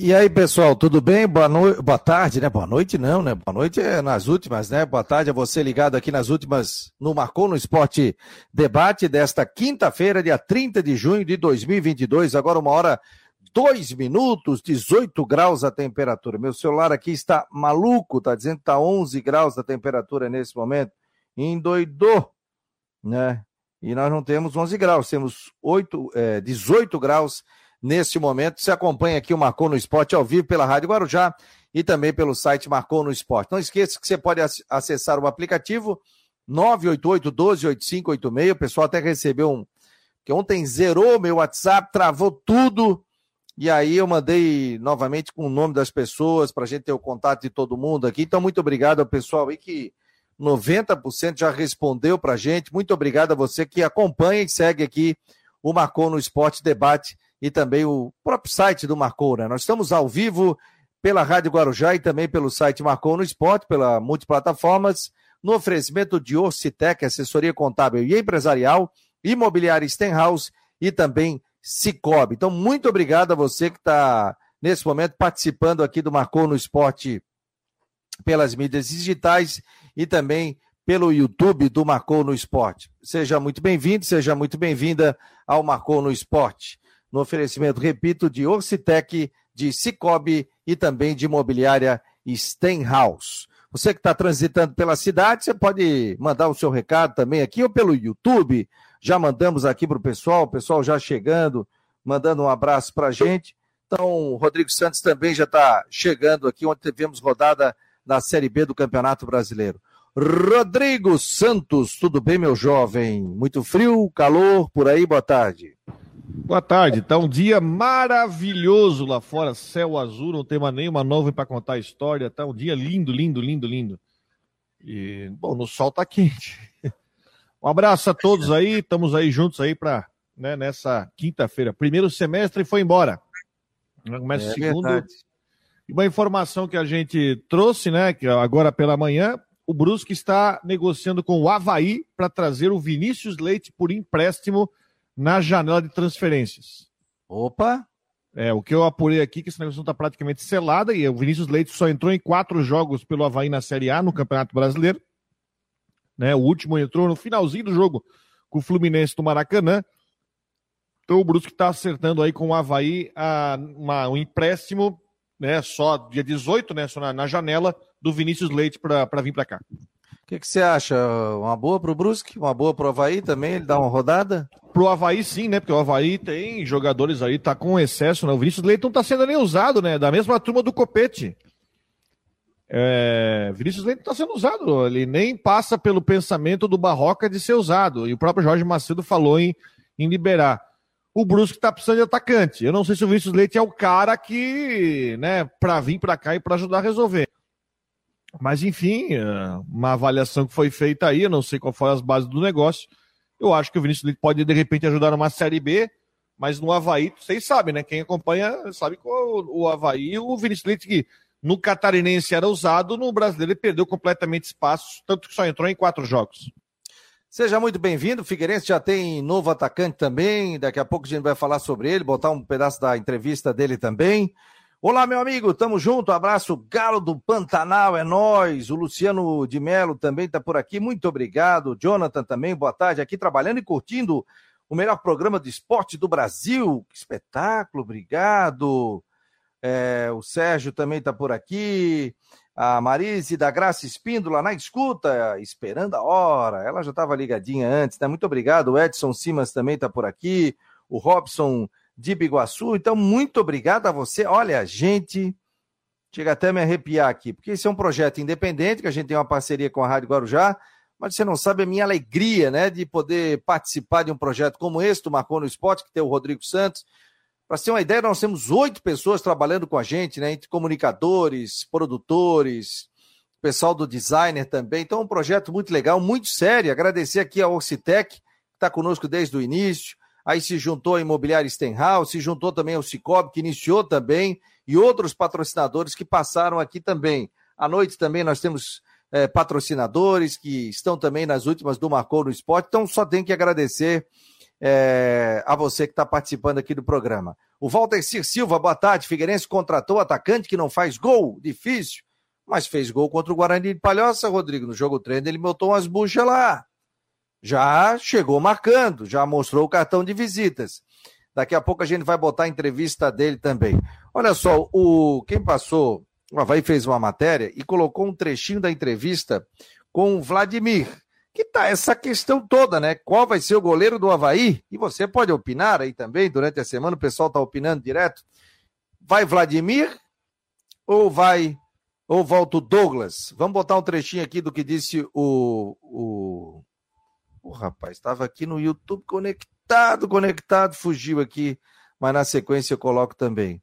E aí, pessoal, tudo bem? Boa, no... Boa tarde, né? Boa noite não, né? Boa noite é nas últimas, né? Boa tarde a você ligado aqui nas últimas no Marcou no Esporte Debate desta quinta-feira, dia 30 de junho de 2022. Agora uma hora, dois minutos, 18 graus a temperatura. Meu celular aqui está maluco, tá dizendo que tá 11 graus a temperatura nesse momento. Endoidou, né? E nós não temos 11 graus, temos 8, é, 18 graus neste momento. Você acompanha aqui o Marcou no Esporte ao vivo pela Rádio Guarujá e também pelo site Marcou no Esporte. Não esqueça que você pode acessar o aplicativo 988-12-8586. O pessoal até recebeu um. que ontem zerou meu WhatsApp, travou tudo. E aí eu mandei novamente com o nome das pessoas para a gente ter o contato de todo mundo aqui. Então, muito obrigado ao pessoal aí que 90% já respondeu para a gente. Muito obrigado a você que acompanha e segue aqui o Marcou no Esporte Debate e também o próprio site do Marcou, né? Nós estamos ao vivo pela Rádio Guarujá e também pelo site Marcou no Esporte, pela multiplataformas, no oferecimento de Orcitec, assessoria contábil e empresarial, imobiliária Stenhouse e também Cicobi. Então, muito obrigado a você que está, nesse momento, participando aqui do Marcou no Esporte pelas mídias digitais e também pelo YouTube do Marcou no Esporte. Seja muito bem-vindo, seja muito bem-vinda ao Marcou no Esporte no oferecimento, repito, de Orcitec, de Cicobi e também de imobiliária Stenhouse. Você que está transitando pela cidade, você pode mandar o seu recado também aqui ou pelo YouTube. Já mandamos aqui para o pessoal, o pessoal já chegando, mandando um abraço para a gente. Então, o Rodrigo Santos também já está chegando aqui, onde tivemos rodada na Série B do Campeonato Brasileiro. Rodrigo Santos, tudo bem, meu jovem? Muito frio, calor por aí, boa tarde. Boa tarde. Tá um dia maravilhoso lá fora, céu azul, não tem mais nenhuma nuvem para contar a história. Tá um dia lindo, lindo, lindo, lindo. E, bom, no sol tá quente. Um abraço a todos aí, estamos aí juntos aí para né, nessa quinta-feira. Primeiro semestre foi embora. Começa é o segundo. Verdade. E uma informação que a gente trouxe, né, que agora pela manhã, o Brusque está negociando com o Havaí para trazer o Vinícius Leite por empréstimo na janela de transferências. Opa! É, o que eu apurei aqui, que essa negociação está praticamente selada, e o Vinícius Leite só entrou em quatro jogos pelo Havaí na Série A, no Campeonato Brasileiro. Né, o último entrou no finalzinho do jogo com o Fluminense do Maracanã. Então o Brusque está acertando aí com o Havaí a, uma, um empréstimo, né, só dia 18, né, só na, na janela do Vinícius Leite para vir para cá. O que, você acha? Uma boa para o Brusque? Uma boa para o Havaí também? Ele dá uma rodada? Pro Havaí sim, né? Porque o Havaí tem jogadores aí, tá com excesso, né? O Vinícius Leite tá sendo nem usado, né? Da mesma turma do Copete. É... Vinícius Leite não tá sendo usado. Ele nem passa pelo pensamento do Barroca de ser usado. E o próprio Jorge Macedo falou em, em liberar. O Brusque tá precisando de atacante. Eu não sei se o Vinícius Leite é o cara que, né, pra vir pra cá e pra ajudar a resolver. Mas, enfim, é, uma avaliação que foi feita aí, eu não sei qual foram as bases do negócio. Eu acho que o Vinícius pode, de repente, ajudar numa Série B, mas no Havaí, vocês sabem, né? Quem acompanha sabe que o, o Havaí, o Vinícius Leite, que no Catarinense era usado, no Brasileiro ele perdeu completamente espaço, tanto que só entrou em quatro jogos. Seja muito bem-vindo. Figueirense já tem novo atacante também. Daqui a pouco a gente vai falar sobre ele, botar um pedaço da entrevista dele também. Olá, meu amigo, tamo junto. Abraço, Galo do Pantanal, é nós. O Luciano de Melo também está por aqui. Muito obrigado. Jonathan também, boa tarde. Aqui trabalhando e curtindo o melhor programa de esporte do Brasil. Que espetáculo, obrigado. É, o Sérgio também está por aqui. A Marise da Graça Espíndola na escuta, esperando a hora. Ela já estava ligadinha antes, né? Muito obrigado. O Edson Simas também está por aqui. O Robson de Biguaçu. Então, muito obrigado a você. Olha, gente, chega até a me arrepiar aqui, porque esse é um projeto independente, que a gente tem uma parceria com a Rádio Guarujá, mas você não sabe a minha alegria, né, de poder participar de um projeto como esse, do Marcou no Esporte, que tem o Rodrigo Santos. Para ter uma ideia, nós temos oito pessoas trabalhando com a gente, né, entre comunicadores, produtores, pessoal do designer também. Então, é um projeto muito legal, muito sério. Agradecer aqui a Orcitec, que está conosco desde o início aí se juntou a Imobiliária Stenhouse, se juntou também ao Cicobi, que iniciou também, e outros patrocinadores que passaram aqui também. À noite também nós temos é, patrocinadores que estão também nas últimas do Marcou no Esporte, então só tem que agradecer é, a você que está participando aqui do programa. O Walter Cir Silva, boa tarde. Figueirense contratou atacante que não faz gol, difícil, mas fez gol contra o Guarani de Palhoça, Rodrigo. No jogo treino ele botou umas buchas lá. Já chegou marcando, já mostrou o cartão de visitas. Daqui a pouco a gente vai botar a entrevista dele também. Olha só, o quem passou, o Havaí fez uma matéria e colocou um trechinho da entrevista com o Vladimir que tá essa questão toda, né? Qual vai ser o goleiro do Havaí? E você pode opinar aí também, durante a semana o pessoal tá opinando direto. Vai Vladimir ou vai ou volta o Douglas? Vamos botar um trechinho aqui do que disse o o, o rapaz, estava aqui no YouTube conectado, conectado, fugiu aqui, mas na sequência eu coloco também.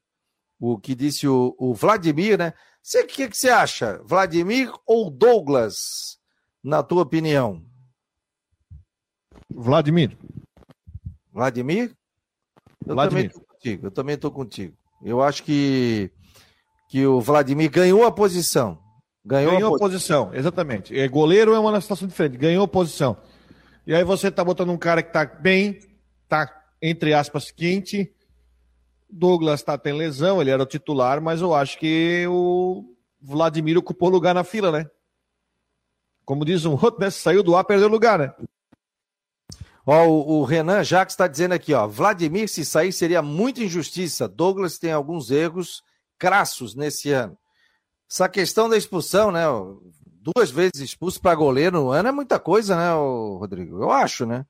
O que disse o, o Vladimir, né? O que, que você acha? Vladimir ou Douglas? na tua opinião? Vladimir. Vladimir? Eu Vladimir. também estou contigo. Eu também estou contigo. Eu acho que, que o Vladimir ganhou a posição. Ganhou, ganhou a, posição, exatamente. É, goleiro é uma situação diferente. Ganhou a posição. E aí você está botando um cara que está bem, está, entre aspas, quente. Douglas tá, tem lesão, ele era o titular, mas eu acho que o Vladimir ocupou lugar na fila, né? Como diz um outro, né? Saiu do ar, perdeu lugar, né? Ó, o, o Renan Jacques está dizendo aqui, ó. Vladimir, se sair, seria muita injustiça. Douglas tem alguns erros crassos nesse ano. Essa questão da expulsão, né? Duas vezes expulso para goleiro no ano é muita coisa, né, Rodrigo? Eu acho, né?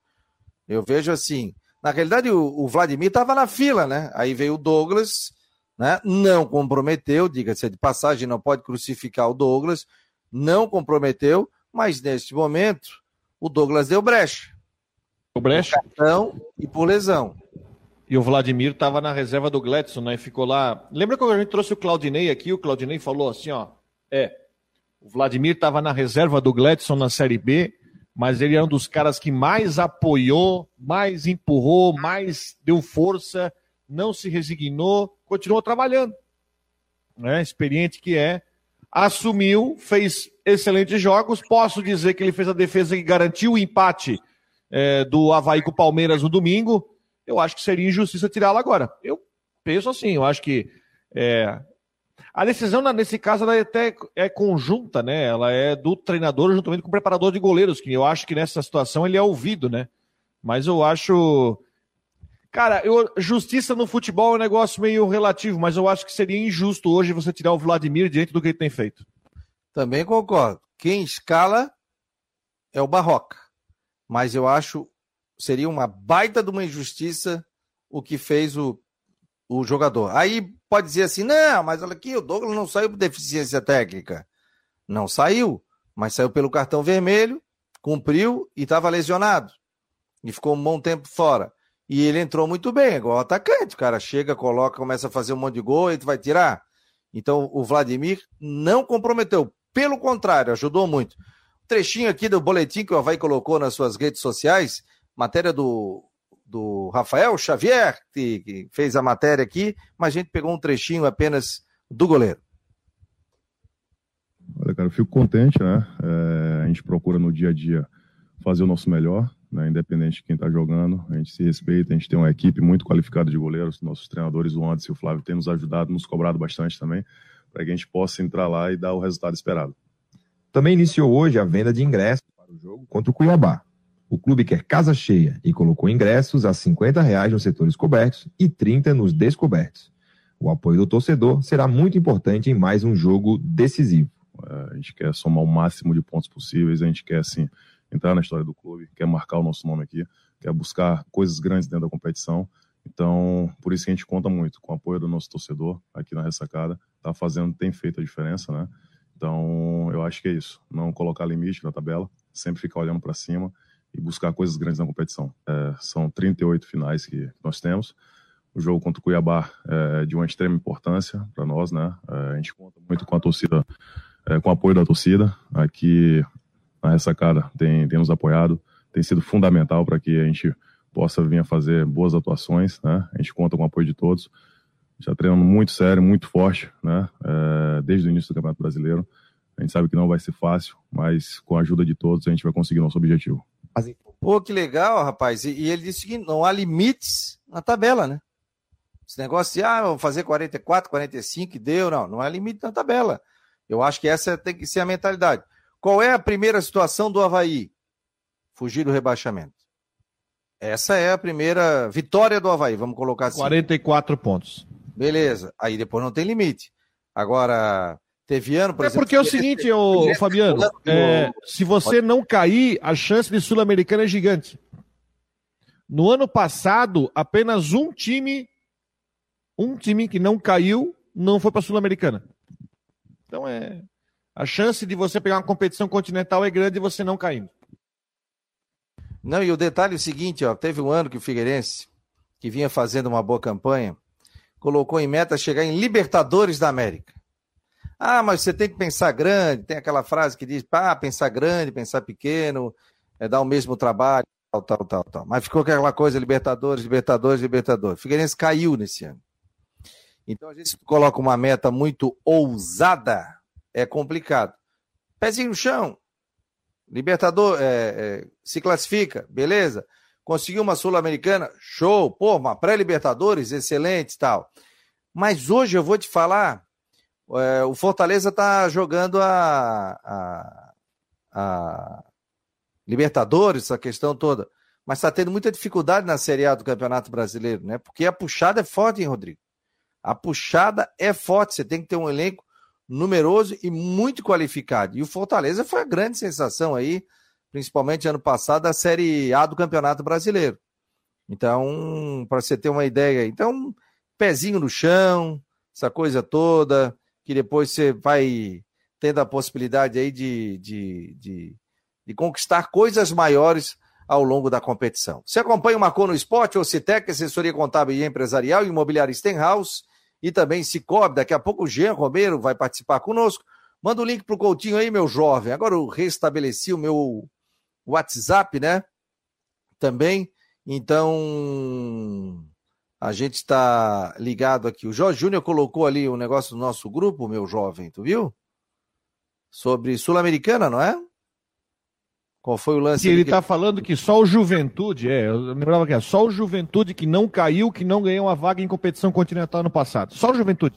Eu vejo assim. Na realidade, o, o Vladimir estava na fila, né? Aí veio o Douglas, né? Não comprometeu, diga-se de passagem, não pode crucificar o Douglas, não comprometeu, mas neste momento o Douglas deu brecha. O brecha? Por cartão e por lesão. E o Vladimir estava na reserva do Gladson, né? Ficou lá. Lembra quando a gente trouxe o Claudinei aqui? O Claudinei falou assim, ó. É, o Vladimir estava na reserva do Gladson na Série B, mas ele é um dos caras que mais apoiou, mais empurrou, mais deu força, não se resignou, continuou trabalhando. Né? Experiente que é, assumiu, fez excelentes jogos. Posso dizer que ele fez a defesa que garantiu o empate é, do Havaí com o Palmeiras no domingo. Eu acho que seria injustiça tirá-lo agora. Eu penso assim, eu acho que é, a decisão nesse caso ela é até é conjunta, né? Ela é do treinador juntamente com o preparador de goleiros, que eu acho que nessa situação ele é ouvido, né? Mas eu acho Cara, eu, justiça no futebol é um negócio meio relativo, mas eu acho que seria injusto hoje você tirar o Vladimir diante do que ele tem feito. Também concordo. Quem escala é o Barroca. Mas eu acho seria uma baita de uma injustiça o que fez o, o jogador. Aí pode dizer assim: não, mas olha aqui, o Douglas não saiu por deficiência técnica. Não saiu, mas saiu pelo cartão vermelho, cumpriu e estava lesionado. E ficou um bom tempo fora. E ele entrou muito bem, igual atacante. O cara chega, coloca, começa a fazer um monte de gol e tu vai tirar. Então o Vladimir não comprometeu. Pelo contrário, ajudou muito. trechinho aqui do boletim que o Havaí colocou nas suas redes sociais, matéria do, do Rafael Xavier, que, que fez a matéria aqui, mas a gente pegou um trechinho apenas do goleiro. Olha, cara, eu fico contente, né? É, a gente procura no dia a dia fazer o nosso melhor né, independente de quem está jogando. A gente se respeita, a gente tem uma equipe muito qualificada de goleiros. Nossos treinadores, o Anderson e o Flávio, têm nos ajudado, nos cobrado bastante também, para que a gente possa entrar lá e dar o resultado esperado. Também iniciou hoje a venda de ingressos para o jogo contra o Cuiabá. O clube quer casa cheia e colocou ingressos a 50 reais nos setores cobertos e 30 nos descobertos. O apoio do torcedor será muito importante em mais um jogo decisivo. É, a gente quer somar o máximo de pontos possíveis, a gente quer, assim, entrar na história do clube, quer marcar o nosso nome aqui, quer buscar coisas grandes dentro da competição. Então, por isso que a gente conta muito com o apoio do nosso torcedor aqui na ressacada. Tá fazendo, tem feito a diferença, né? Então, eu acho que é isso. Não colocar limite na tabela, sempre ficar olhando para cima e buscar coisas grandes na competição. É, são 38 finais que nós temos. O jogo contra o Cuiabá é de uma extrema importância para nós, né? É, a gente conta muito com a torcida, é, com o apoio da torcida. Aqui na ressacada tem, tem nos apoiado, tem sido fundamental para que a gente possa vir a fazer boas atuações, né? A gente conta com o apoio de todos. Já treinando muito sério, muito forte, né? É, desde o início do Campeonato Brasileiro. A gente sabe que não vai ser fácil, mas com a ajuda de todos a gente vai conseguir nosso objetivo. Pô, que legal, rapaz. E, e ele disse que não há limites na tabela, né? Esse negócio de, ah, vou fazer 44, 45, deu, não, não há limite na tabela. Eu acho que essa tem que ser a mentalidade. Qual é a primeira situação do Havaí? Fugir do rebaixamento. Essa é a primeira vitória do Havaí, vamos colocar assim. 44 pontos. Beleza. Aí depois não tem limite. Agora, teve ano, por é exemplo. porque é o seguinte, ô, Fabiano, é, se você não cair, a chance de Sul-Americana é gigante. No ano passado, apenas um time, um time que não caiu, não foi para Sul-Americana. Então é. A chance de você pegar uma competição continental é grande e você não caindo. Não, e o detalhe é o seguinte, ó, teve um ano que o Figueirense, que vinha fazendo uma boa campanha, colocou em meta chegar em Libertadores da América. Ah, mas você tem que pensar grande, tem aquela frase que diz, ah, pensar grande, pensar pequeno, é dar o mesmo trabalho, tal, tal, tal, tal. Mas ficou aquela coisa, Libertadores, Libertadores, Libertadores. Figueirense caiu nesse ano. Então, a gente coloca uma meta muito ousada, é complicado. Pezinho no chão, Libertador, é, é, se classifica, beleza? Conseguiu uma Sul-Americana, show, pô, uma pré-Libertadores, excelente tal. Mas hoje eu vou te falar, é, o Fortaleza tá jogando a, a, a Libertadores, essa questão toda, mas está tendo muita dificuldade na Série A do Campeonato Brasileiro, né? Porque a puxada é forte, hein, Rodrigo? A puxada é forte, você tem que ter um elenco numeroso e muito qualificado. E o Fortaleza foi a grande sensação aí, principalmente ano passado, da Série A do Campeonato Brasileiro. Então, para você ter uma ideia, então, pezinho no chão, essa coisa toda, que depois você vai tendo a possibilidade aí de, de, de, de conquistar coisas maiores ao longo da competição. Você acompanha o Marcou no Esporte, Ocitec, assessoria contábil e empresarial, imobiliária Stenhouse, e também Cicobi. Daqui a pouco o Jean Romero vai participar conosco. Manda o um link pro Coutinho aí, meu jovem. Agora eu restabeleci o meu WhatsApp, né? Também. Então, a gente está ligado aqui. O Jorge Júnior colocou ali um negócio no nosso grupo, meu jovem, tu viu? Sobre Sul-Americana, não é? Qual foi o lance? Que ele está que... falando que só o Juventude, é, eu lembrava que é só o Juventude que não caiu, que não ganhou uma vaga em competição continental no passado. Só o Juventude.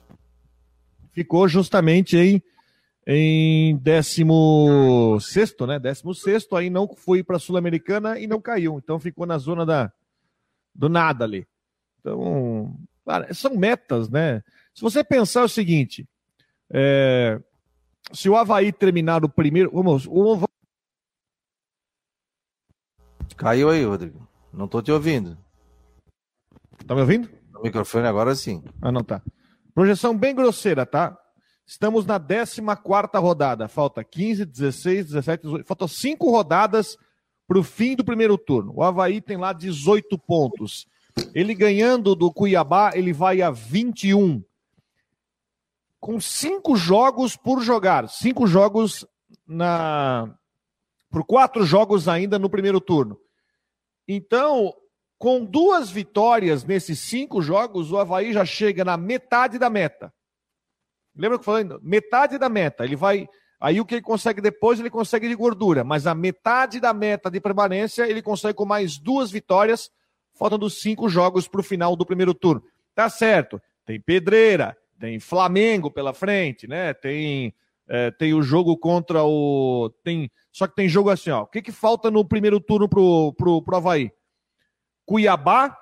Ficou justamente em, em 16, né? 16, aí não foi para a Sul-Americana e não caiu. Então ficou na zona da, do nada ali. Então, são metas, né? Se você pensar o seguinte, é, se o Havaí terminar o primeiro. Vamos, vamos Caiu aí, Rodrigo. Não tô te ouvindo. Tá me ouvindo? O microfone agora sim. Ah, não tá. Projeção bem grosseira, tá? Estamos na 14 rodada. Falta 15, 16, 17, 18. Faltam 5 rodadas para o fim do primeiro turno. O Havaí tem lá 18 pontos. Ele ganhando do Cuiabá, ele vai a 21. Com cinco jogos por jogar. Cinco jogos na. Por quatro jogos ainda no primeiro turno. Então, com duas vitórias nesses cinco jogos, o Havaí já chega na metade da meta. Lembra que eu falei? Metade da meta. Ele vai. Aí o que ele consegue depois, ele consegue de gordura. Mas a metade da meta de permanência, ele consegue com mais duas vitórias, faltando cinco jogos para o final do primeiro turno. Tá certo. Tem pedreira, tem Flamengo pela frente, né? Tem, é, tem o jogo contra o. Tem só que tem jogo assim, ó. O que, que falta no primeiro turno pro, pro, pro Havaí? Cuiabá,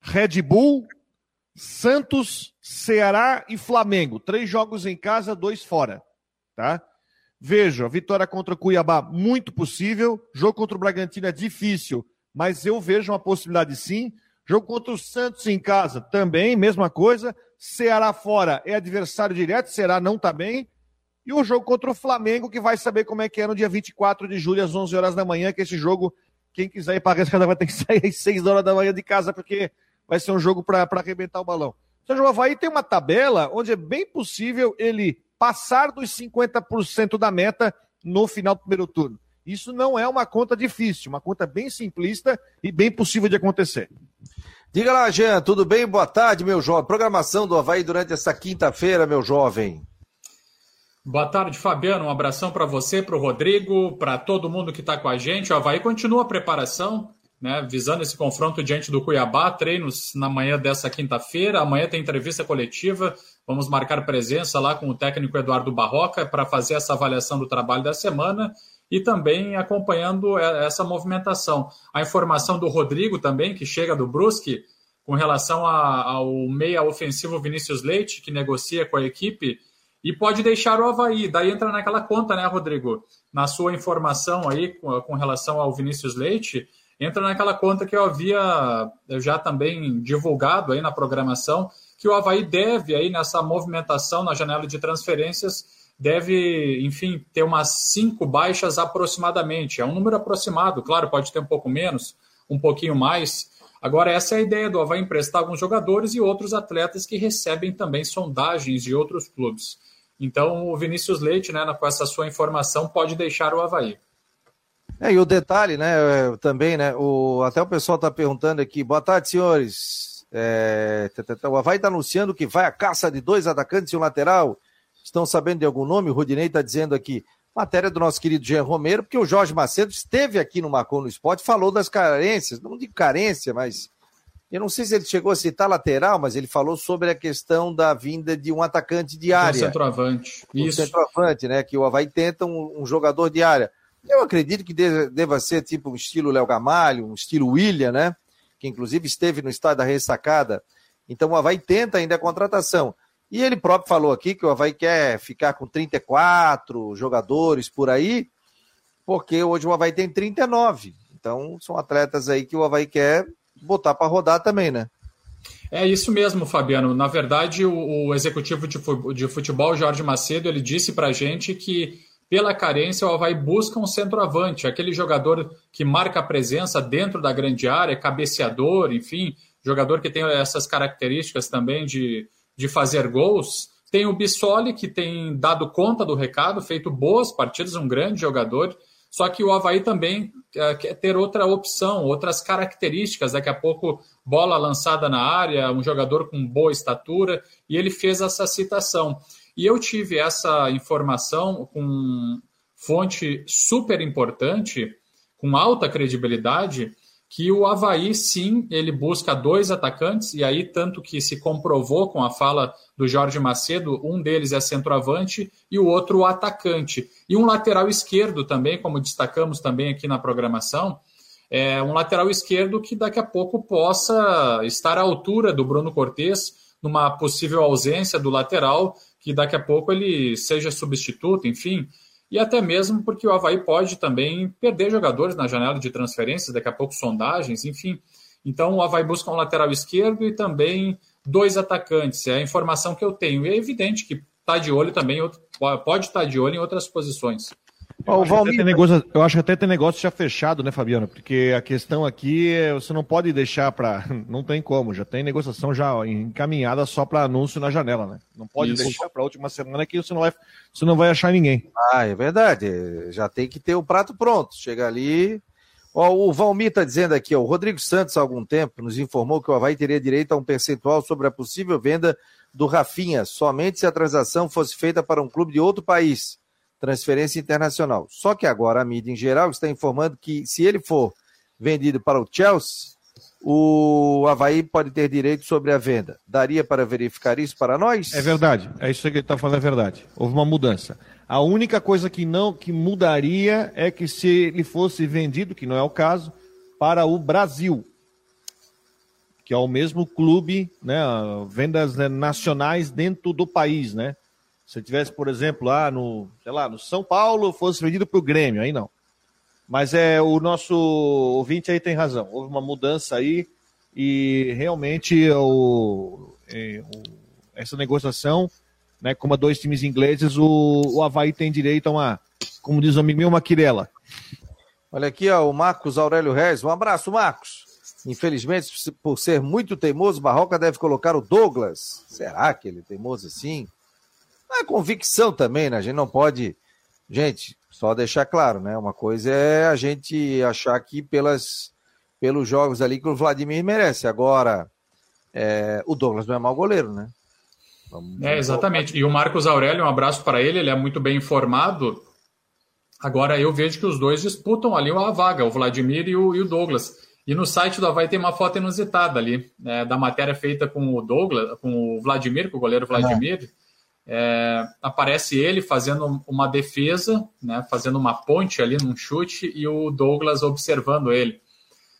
Red Bull, Santos, Ceará e Flamengo. Três jogos em casa, dois fora. Tá? Vejo, a vitória contra o Cuiabá, muito possível. Jogo contra o Bragantino é difícil, mas eu vejo uma possibilidade sim. Jogo contra o Santos em casa, também, mesma coisa. Ceará fora é adversário direto, Ceará não tá bem. E o jogo contra o Flamengo, que vai saber como é que é no dia 24 de julho, às 11 horas da manhã, que esse jogo, quem quiser ir para a vai ter que sair às 6 horas da manhã de casa, porque vai ser um jogo para arrebentar o balão. Seja, o Havaí tem uma tabela onde é bem possível ele passar dos 50% da meta no final do primeiro turno. Isso não é uma conta difícil, uma conta bem simplista e bem possível de acontecer. Diga lá, Jean, tudo bem? Boa tarde, meu jovem. Programação do Havaí durante essa quinta-feira, meu jovem. Boa tarde, Fabiano. Um abração para você, para o Rodrigo, para todo mundo que está com a gente. O Havaí continua a preparação, né, visando esse confronto diante do Cuiabá. Treinos na manhã dessa quinta-feira. Amanhã tem entrevista coletiva. Vamos marcar presença lá com o técnico Eduardo Barroca para fazer essa avaliação do trabalho da semana e também acompanhando essa movimentação. A informação do Rodrigo também, que chega do Brusque, com relação ao meia ofensivo Vinícius Leite, que negocia com a equipe e pode deixar o Havaí. Daí entra naquela conta, né, Rodrigo? Na sua informação aí com, com relação ao Vinícius Leite, entra naquela conta que eu havia já também divulgado aí na programação, que o Havaí deve aí nessa movimentação na janela de transferências, deve, enfim, ter umas cinco baixas aproximadamente. É um número aproximado, claro, pode ter um pouco menos, um pouquinho mais, Agora, essa é a ideia do Havaí emprestar alguns jogadores e outros atletas que recebem também sondagens de outros clubes. Então, o Vinícius Leite, né, com essa sua informação, pode deixar o Havaí. É, e o detalhe, né, também, né, o, até o pessoal está perguntando aqui, boa tarde, senhores. É, o Havaí está anunciando que vai a caça de dois atacantes e um lateral. Estão sabendo de algum nome? O Rodinei está dizendo aqui. Matéria do nosso querido Jean Romero, porque o Jorge Macedo esteve aqui no Marcou no Esporte, falou das carências, não de carência, mas eu não sei se ele chegou a citar lateral, mas ele falou sobre a questão da vinda de um atacante de área. Um centroavante. Um Isso. centroavante, né? Que o Havaí tenta um, um jogador de área. Eu acredito que deva ser tipo um estilo Léo Gamalho, um estilo William, né? Que inclusive esteve no estádio da ressacada. Então o Havaí tenta ainda a contratação. E ele próprio falou aqui que o Havaí quer ficar com 34 jogadores por aí, porque hoje o Havaí tem 39. Então, são atletas aí que o Havaí quer botar para rodar também, né? É isso mesmo, Fabiano. Na verdade, o, o executivo de futebol, Jorge Macedo, ele disse para a gente que, pela carência, o Havaí busca um centroavante, aquele jogador que marca a presença dentro da grande área, cabeceador, enfim, jogador que tem essas características também de, de fazer gols. Tem o Bissoli, que tem dado conta do recado, feito boas partidas, um grande jogador. Só que o Havaí também é, quer ter outra opção, outras características. Daqui a pouco, bola lançada na área, um jogador com boa estatura, e ele fez essa citação. E eu tive essa informação com fonte super importante, com alta credibilidade, que o Havaí, sim, ele busca dois atacantes, e aí tanto que se comprovou com a fala do Jorge Macedo, um deles é centroavante e o outro atacante. E um lateral esquerdo também, como destacamos também aqui na programação, é um lateral esquerdo que daqui a pouco possa estar à altura do Bruno Cortes, numa possível ausência do lateral, que daqui a pouco ele seja substituto, enfim, e até mesmo porque o Havaí pode também perder jogadores na janela de transferências, daqui a pouco sondagens, enfim. Então o Havaí busca um lateral esquerdo e também dois atacantes. É a informação que eu tenho. E é evidente que está de olho também, pode estar de olho em outras posições. Eu acho, Valmir... negócio, eu acho que até tem negócio já fechado, né, Fabiano? Porque a questão aqui é você não pode deixar para. Não tem como, já tem negociação já encaminhada só para anúncio na janela, né? Não pode Isso. deixar para a última semana que você não, vai, você não vai achar ninguém. Ah, é verdade. Já tem que ter o prato pronto. Chega ali. Ó, o Valmir está dizendo aqui, ó, o Rodrigo Santos, há algum tempo, nos informou que o Havaí teria direito a um percentual sobre a possível venda do Rafinha, somente se a transação fosse feita para um clube de outro país transferência internacional. Só que agora a mídia em geral está informando que se ele for vendido para o Chelsea, o Havaí pode ter direito sobre a venda. Daria para verificar isso para nós? É verdade. É isso que ele está falando, é verdade. Houve uma mudança. A única coisa que não que mudaria é que se ele fosse vendido, que não é o caso, para o Brasil, que é o mesmo clube, né, vendas né, nacionais dentro do país, né? Se tivesse, por exemplo, lá no, sei lá, no São Paulo, fosse vendido para o Grêmio, aí não. Mas é o nosso ouvinte aí tem razão. Houve uma mudança aí e realmente o, é, o essa negociação, né, como a dois times ingleses, o, o Havaí tem direito a uma, como diz o amigo meu, uma quirela. Olha aqui, ó, o Marcos Aurélio Reis. Um abraço, Marcos. Infelizmente, por ser muito teimoso, Barroca deve colocar o Douglas. Será que ele é teimoso assim? É convicção também, né? A gente não pode. Gente, só deixar claro, né? Uma coisa é a gente achar que pelas, pelos jogos ali que o Vladimir merece. Agora, é, o Douglas não é mau goleiro, né? É, exatamente. E o Marcos Aurélio, um abraço para ele, ele é muito bem informado. Agora eu vejo que os dois disputam ali a vaga, o Vladimir e o, e o Douglas. E no site do Havaí tem uma foto inusitada ali, é, da matéria feita com o Douglas, com o Vladimir, com o goleiro Vladimir. É, aparece ele fazendo uma defesa, né, fazendo uma ponte ali num chute, e o Douglas observando ele.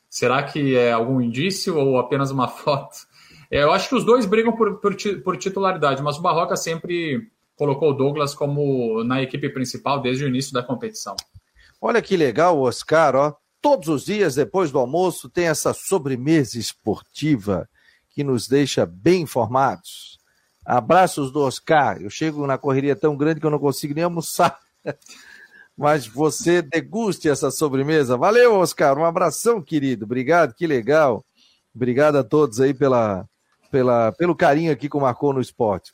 Será que é algum indício ou apenas uma foto? É, eu acho que os dois brigam por, por, por, titularidade, mas o Barroca sempre colocou o Douglas como na equipe principal desde o início da competição. Olha que legal, Oscar, ó. Todos os dias, depois do almoço, tem essa sobremesa esportiva que nos deixa bem informados. Abraços do Oscar. Eu chego na correria tão grande que eu não consigo nem almoçar. Mas você deguste essa sobremesa. Valeu, Oscar. Um abração, querido. Obrigado, que legal. Obrigado a todos aí pela, pela, pelo carinho aqui que Marcou no Esporte.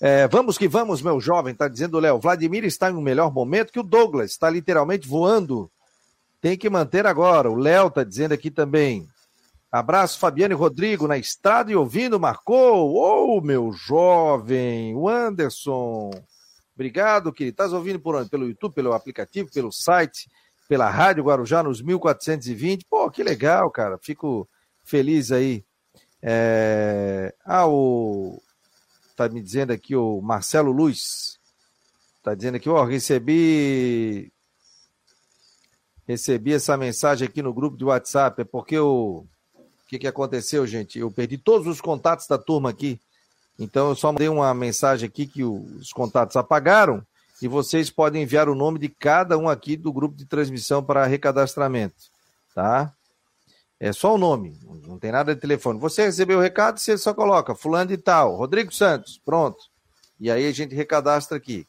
É, vamos que vamos, meu jovem, tá dizendo o Léo. Vladimir está em um melhor momento que o Douglas, está literalmente voando tem que manter agora. O Léo tá dizendo aqui também. Abraço, Fabiano e Rodrigo, na estrada e ouvindo, marcou. Ô, oh, meu jovem, o Anderson. Obrigado, querido. Estás ouvindo por onde? Pelo YouTube, pelo aplicativo, pelo site, pela Rádio Guarujá nos 1420. Pô, que legal, cara. Fico feliz aí. É... Ah, o. Tá me dizendo aqui o Marcelo Luz. Tá dizendo aqui, ó, recebi recebi essa mensagem aqui no grupo de WhatsApp, é porque o. O que, que aconteceu, gente? Eu perdi todos os contatos da turma aqui. Então eu só mandei uma mensagem aqui que os contatos apagaram e vocês podem enviar o nome de cada um aqui do grupo de transmissão para recadastramento, tá? É só o nome, não tem nada de telefone. Você recebeu o recado, você só coloca fulano de tal, Rodrigo Santos, pronto. E aí a gente recadastra aqui.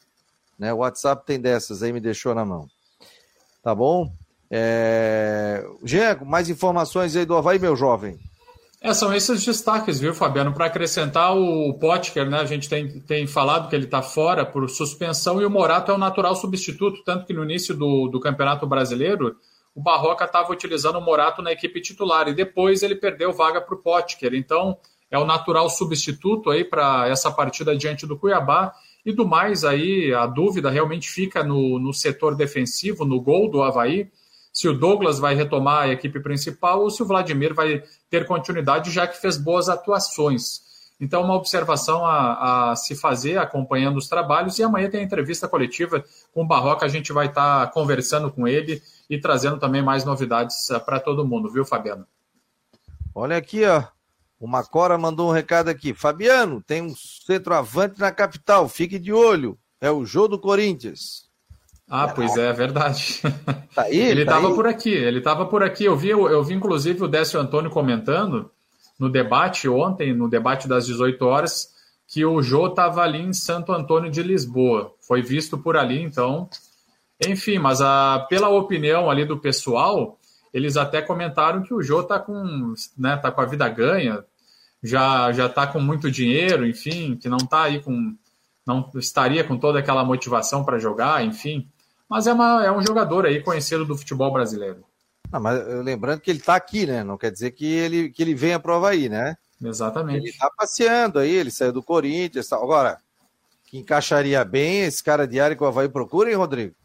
Né? O WhatsApp tem dessas aí, me deixou na mão. Tá bom? É... Jean, mais informações aí do Havaí, meu jovem. É, são esses destaques, viu, Fabiano? Para acrescentar o Potker, né? A gente tem, tem falado que ele está fora por suspensão e o Morato é o natural substituto, tanto que no início do, do Campeonato Brasileiro o Barroca estava utilizando o Morato na equipe titular e depois ele perdeu vaga para o Potker. Então é o natural substituto aí para essa partida diante do Cuiabá. E do mais aí, a dúvida realmente fica no, no setor defensivo, no gol do Havaí se o Douglas vai retomar a equipe principal ou se o Vladimir vai ter continuidade, já que fez boas atuações. Então, uma observação a, a, se fazer acompanhando os trabalhos. E amanhã tem a entrevista coletiva com o Barroca. A gente vai estar tá conversando com ele e trazendo também mais novidades uh, para todo mundo, viu, Fabiano? Olha aqui, ó. O Macora mandou um recado aqui. Fabiano, tem um centroavante na capital. Fique de olho. É o jogo do Corinthians. Ah, pois é, é verdade. Tá aí, ele estava tá por aqui, ele estava por aqui. Eu vi, eu, vi inclusive o Décio Antônio comentando no debate ontem, no debate das 18 horas, que o Jô estava ali em Santo Antônio de Lisboa. Foi visto por ali, então. Enfim, mas a, pela opinião ali do pessoal, eles até comentaram que o Jô está com, né, tá com a vida ganha, já já está com muito dinheiro, enfim, que não está aí com não estaria com toda aquela motivação para jogar, enfim mas é, uma, é um jogador aí conhecido do futebol brasileiro. Não, mas eh, lembrando que ele está aqui, né? Não quer dizer que ele, que ele venha prova aí, né? Exatamente. Ele está passeando aí, ele saiu do Corinthians. Tá... Agora, que encaixaria bem esse cara de área que o Havaí procura, hein, Rodrigo?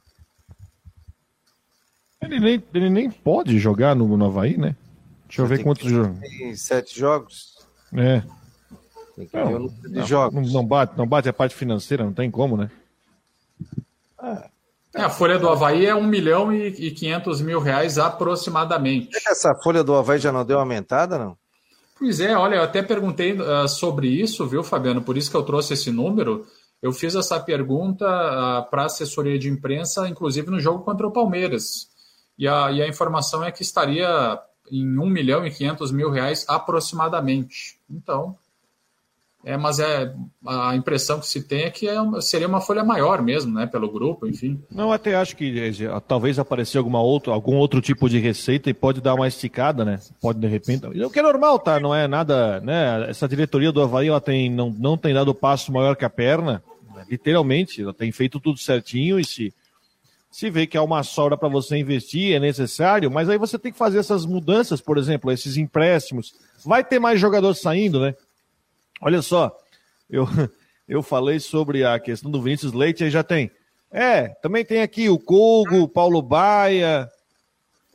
Ele nem, ele nem pode jogar no, no Havaí, né? Deixa eu ver quantos jogos. Tem sete jogos. É. Tem que não, ver o número de não, jogos. Não bate, não bate a parte financeira, não tem como, né? Ah. É, a folha do Havaí é 1 milhão e 500 mil reais aproximadamente. Essa folha do Havaí já não deu aumentada, não? Pois é, olha, eu até perguntei uh, sobre isso, viu, Fabiano? Por isso que eu trouxe esse número. Eu fiz essa pergunta uh, para a assessoria de imprensa, inclusive no jogo contra o Palmeiras. E a, e a informação é que estaria em 1 milhão e 500 mil reais aproximadamente. Então, é, mas é a impressão que se tem é que é, seria uma folha maior mesmo, né, pelo grupo, enfim. Não, até acho que é, talvez aparecer alguma algum outro tipo de receita e pode dar uma esticada, né? Pode de repente, o que é normal, tá? Não é nada, né? Essa diretoria do Havaí ela tem não, não tem dado passo maior que a perna, literalmente, ela tem feito tudo certinho e se se vê que há uma sobra para você investir, é necessário, mas aí você tem que fazer essas mudanças, por exemplo, esses empréstimos. Vai ter mais jogador saindo, né? Olha só, eu, eu falei sobre a questão do Vinícius Leite, aí já tem. É, também tem aqui o Kogo, o Paulo Baia,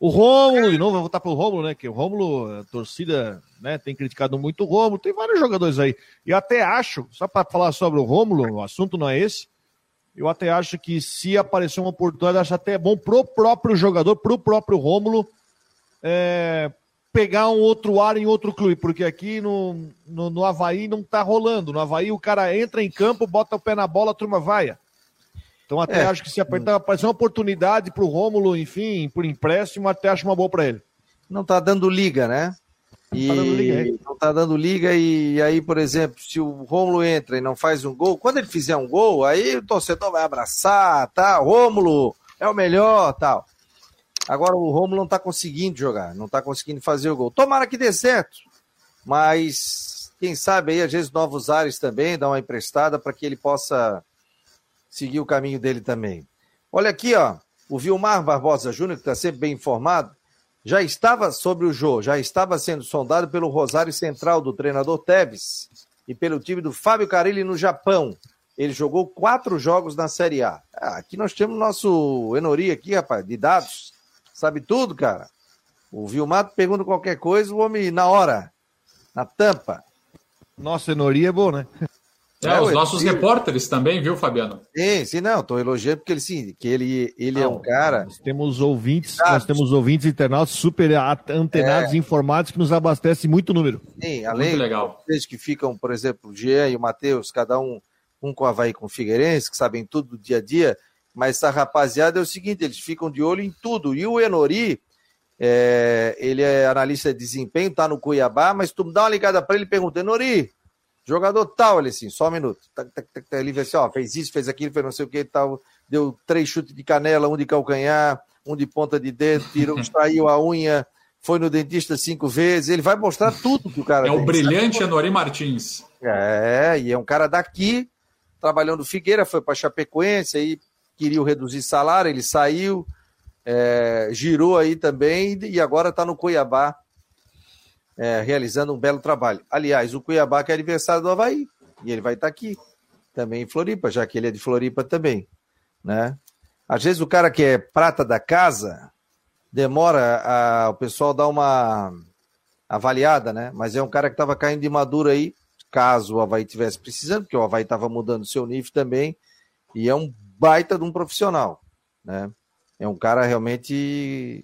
o Rômulo, de novo, vou voltar pro Rômulo, né? Que o Rômulo, a torcida, né, tem criticado muito o Rômulo, tem vários jogadores aí. E até acho, só para falar sobre o Rômulo, o assunto não é esse, eu até acho que se aparecer uma oportunidade, acho até bom pro próprio jogador, pro próprio Rômulo, é, pegar um outro ar em outro clube, porque aqui no, no, no Havaí não tá rolando. No Havaí o cara entra em campo, bota o pé na bola, a turma vai. Então até é. acho que se apertar, aparecer uma oportunidade pro Rômulo, enfim, por empréstimo, até acho uma boa para ele. Não tá dando liga, né? E não tá dando liga, é. não tá dando liga e aí, por exemplo, se o Rômulo entra e não faz um gol, quando ele fizer um gol, aí o torcedor vai abraçar, tá? Rômulo é o melhor, tal. Agora o Romulo não está conseguindo jogar, não está conseguindo fazer o gol. Tomara que dê certo, mas quem sabe aí, às vezes, novos ares também, dá uma emprestada para que ele possa seguir o caminho dele também. Olha aqui, ó, o Vilmar Barbosa Júnior, que está sempre bem informado, já estava sobre o jogo, já estava sendo sondado pelo Rosário Central do treinador Teves e pelo time do Fábio Carilli no Japão. Ele jogou quatro jogos na Série A. Ah, aqui nós temos nosso Enori aqui, rapaz, de dados sabe tudo, cara. O Vilmar pergunta qualquer coisa, o homem na hora, na tampa. Nossa, Enori é bom, né? É, é os nossos repórteres também, viu, Fabiano? Sim, sim, não, estou elogiando porque ele sim, que ele, ele não, é um cara. Nós temos ouvintes, nós temos ouvintes internautas super antenados, é. informados que nos abastecem muito número. Sim, além muito legal. Eles que ficam, por exemplo, o Jean e o Matheus, cada um, um com o Havaí com o Figueirense, que sabem tudo do dia a dia, mas essa rapaziada é o seguinte, eles ficam de olho em tudo. E o Enori, é, ele é analista de desempenho, tá no Cuiabá, mas tu dá uma ligada para ele e pergunta, Enori, jogador tal, ele assim, só um minuto. Ele vê assim, ó, fez isso, fez aquilo, fez não sei o que tal, deu três chutes de canela, um de calcanhar, um de ponta de dedo, tirou, extraiu a unha, foi no dentista cinco vezes, ele vai mostrar tudo que o cara É tem, o brilhante sabe? Enori Martins. É, e é um cara daqui, trabalhando Figueira, foi para Chapecoense, aí queriam reduzir salário, ele saiu, é, girou aí também e agora está no Cuiabá, é, realizando um belo trabalho. Aliás, o Cuiabá que é aniversário do Havaí, e ele vai estar tá aqui, também em Floripa, já que ele é de Floripa também, né? Às vezes o cara que é prata da casa, demora a, o pessoal dar uma avaliada, né? Mas é um cara que estava caindo de maduro aí, caso o Havaí tivesse precisando, porque o Havaí estava mudando seu nível também, e é um baita de um profissional, né? É um cara realmente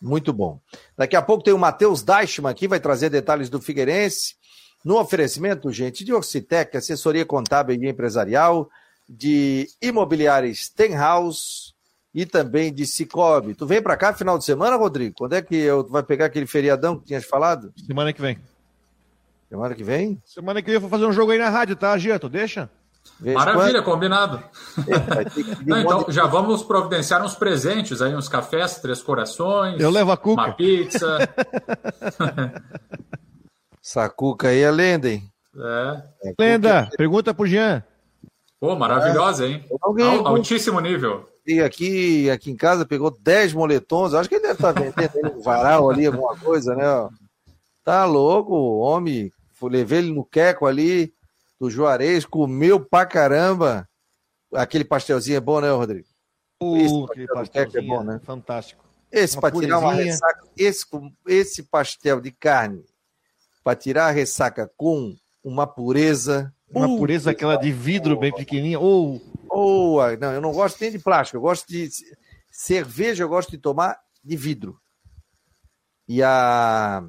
muito bom. Daqui a pouco tem o Matheus Deichmann aqui, vai trazer detalhes do Figueirense. No oferecimento, gente, de Oxitec, assessoria contábil e empresarial, de imobiliária Stenhouse e também de Cicobi. Tu vem para cá final de semana, Rodrigo? Quando é que eu, vai pegar aquele feriadão que tinhas falado? Semana que vem. Semana que vem? Semana que vem eu vou fazer um jogo aí na rádio, tá, Gieto? Deixa? Maravilha, quando... combinado. É, Não, então, já vamos providenciar uns presentes aí, uns cafés, três corações. Eu levo a cuca. Uma pizza. Essa cuca aí é lenda, hein? É. é lenda, pergunta pro Jean. Pô, maravilhosa, hein? Alguém, Altíssimo nível. E aqui, aqui em casa pegou 10 moletons. Acho que ele deve estar tá vendendo um varal ali, alguma coisa, né? Tá louco, o homem. Levei ele no queco ali do Juarez, comeu pra caramba. Aquele pastelzinho é bom, né, Rodrigo? Uh, esse pastel pastelzinho é bom, né? Fantástico. Esse para tirar uma ressaca, esse, esse pastel de carne, para tirar a ressaca com uma pureza. Uma uh, pureza aquela de vidro bem pequenininha. Ou. Oh. oh, não, eu não gosto nem de plástico, eu gosto de. Cerveja eu gosto de tomar de vidro. E a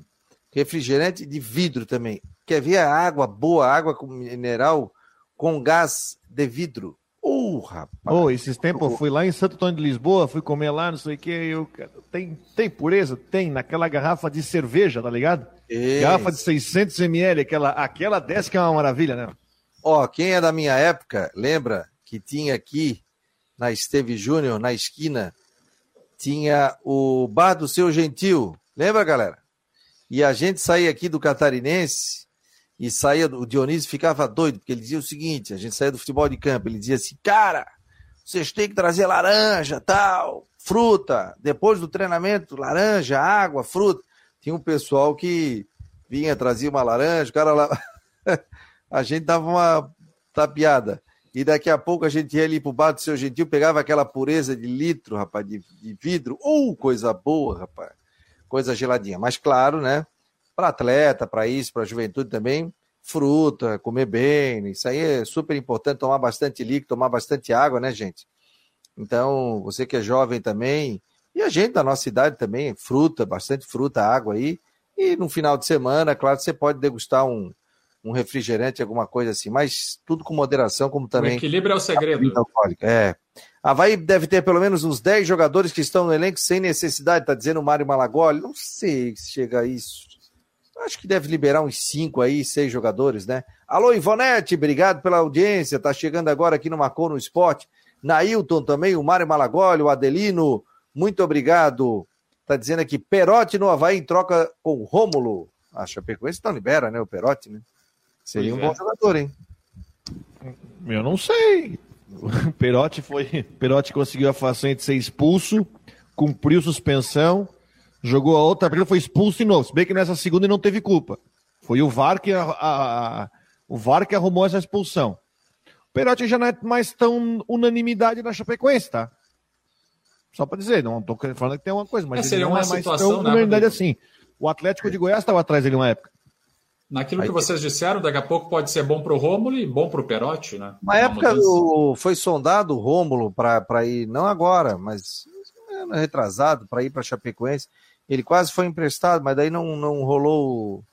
refrigerante de vidro também. Quer ver a água boa, água com mineral com gás de vidro? Uh, rapaz. Oh, esses tempos eu fui lá em Santo Antônio de Lisboa, fui comer lá, não sei o que. Eu, tem, tem pureza? Tem, naquela garrafa de cerveja, tá ligado? Isso. Garrafa de 600 ml, aquela, aquela desce que é uma maravilha, né? Ó, oh, quem é da minha época, lembra que tinha aqui na Esteve Júnior, na esquina, tinha o bar do seu Gentil. Lembra, galera? E a gente saía aqui do Catarinense e saía, o Dionísio ficava doido, porque ele dizia o seguinte: a gente saía do futebol de campo, ele dizia assim, cara, vocês têm que trazer laranja, tal, fruta, depois do treinamento, laranja, água, fruta. Tinha um pessoal que vinha, trazia uma laranja, o cara lá. a gente dava uma tapiada. E daqui a pouco a gente ia ali pro bar do seu gentil, pegava aquela pureza de litro, rapaz, de, de vidro. Uh, coisa boa, rapaz. Coisa geladinha. Mas claro, né? Para atleta, para isso, para juventude também, fruta, comer bem. Isso aí é super importante, tomar bastante líquido, tomar bastante água, né, gente? Então, você que é jovem também, e a gente da nossa idade também, fruta, bastante fruta, água aí. E no final de semana, claro, você pode degustar um, um refrigerante, alguma coisa assim, mas tudo com moderação, como também. O equilíbrio é o segredo. É. Havaí deve ter pelo menos uns 10 jogadores que estão no elenco sem necessidade, tá dizendo o Mário Malagoli. Não sei se chega a isso. Acho que deve liberar uns 5 aí, 6 jogadores, né? Alô, Ivonete, obrigado pela audiência. Tá chegando agora aqui no Marcou no Esporte. Nailton também, o Mário Malagoli, o Adelino, muito obrigado. Tá dizendo aqui, Perotti no Havaí em troca com o Rômulo. A Chapecoense não libera, né? O Perotti, né? Seria pois um é. bom jogador, hein? Eu não sei. O Perotti foi. Perotti conseguiu a façanha de ser expulso, cumpriu suspensão, jogou a outra, porque foi expulso de novo. Se bem que nessa segunda ele não teve culpa. Foi o VAR que, a, a, a, o VAR que arrumou essa expulsão. O Perotti já não é mais tão unanimidade na Chapecoense, tá? Só para dizer, não estou falando que tem uma coisa, mas é, seria uma é situação, né, unanimidade assim. O Atlético de Goiás estava atrás dele uma época. Naquilo Aí, que vocês disseram, daqui a pouco pode ser bom para o Rômulo e bom para o Perotti, né? Na época o, foi sondado o Rômulo para ir, não agora, mas retrasado, para ir para Chapecoense. Ele quase foi emprestado, mas daí não, não rolou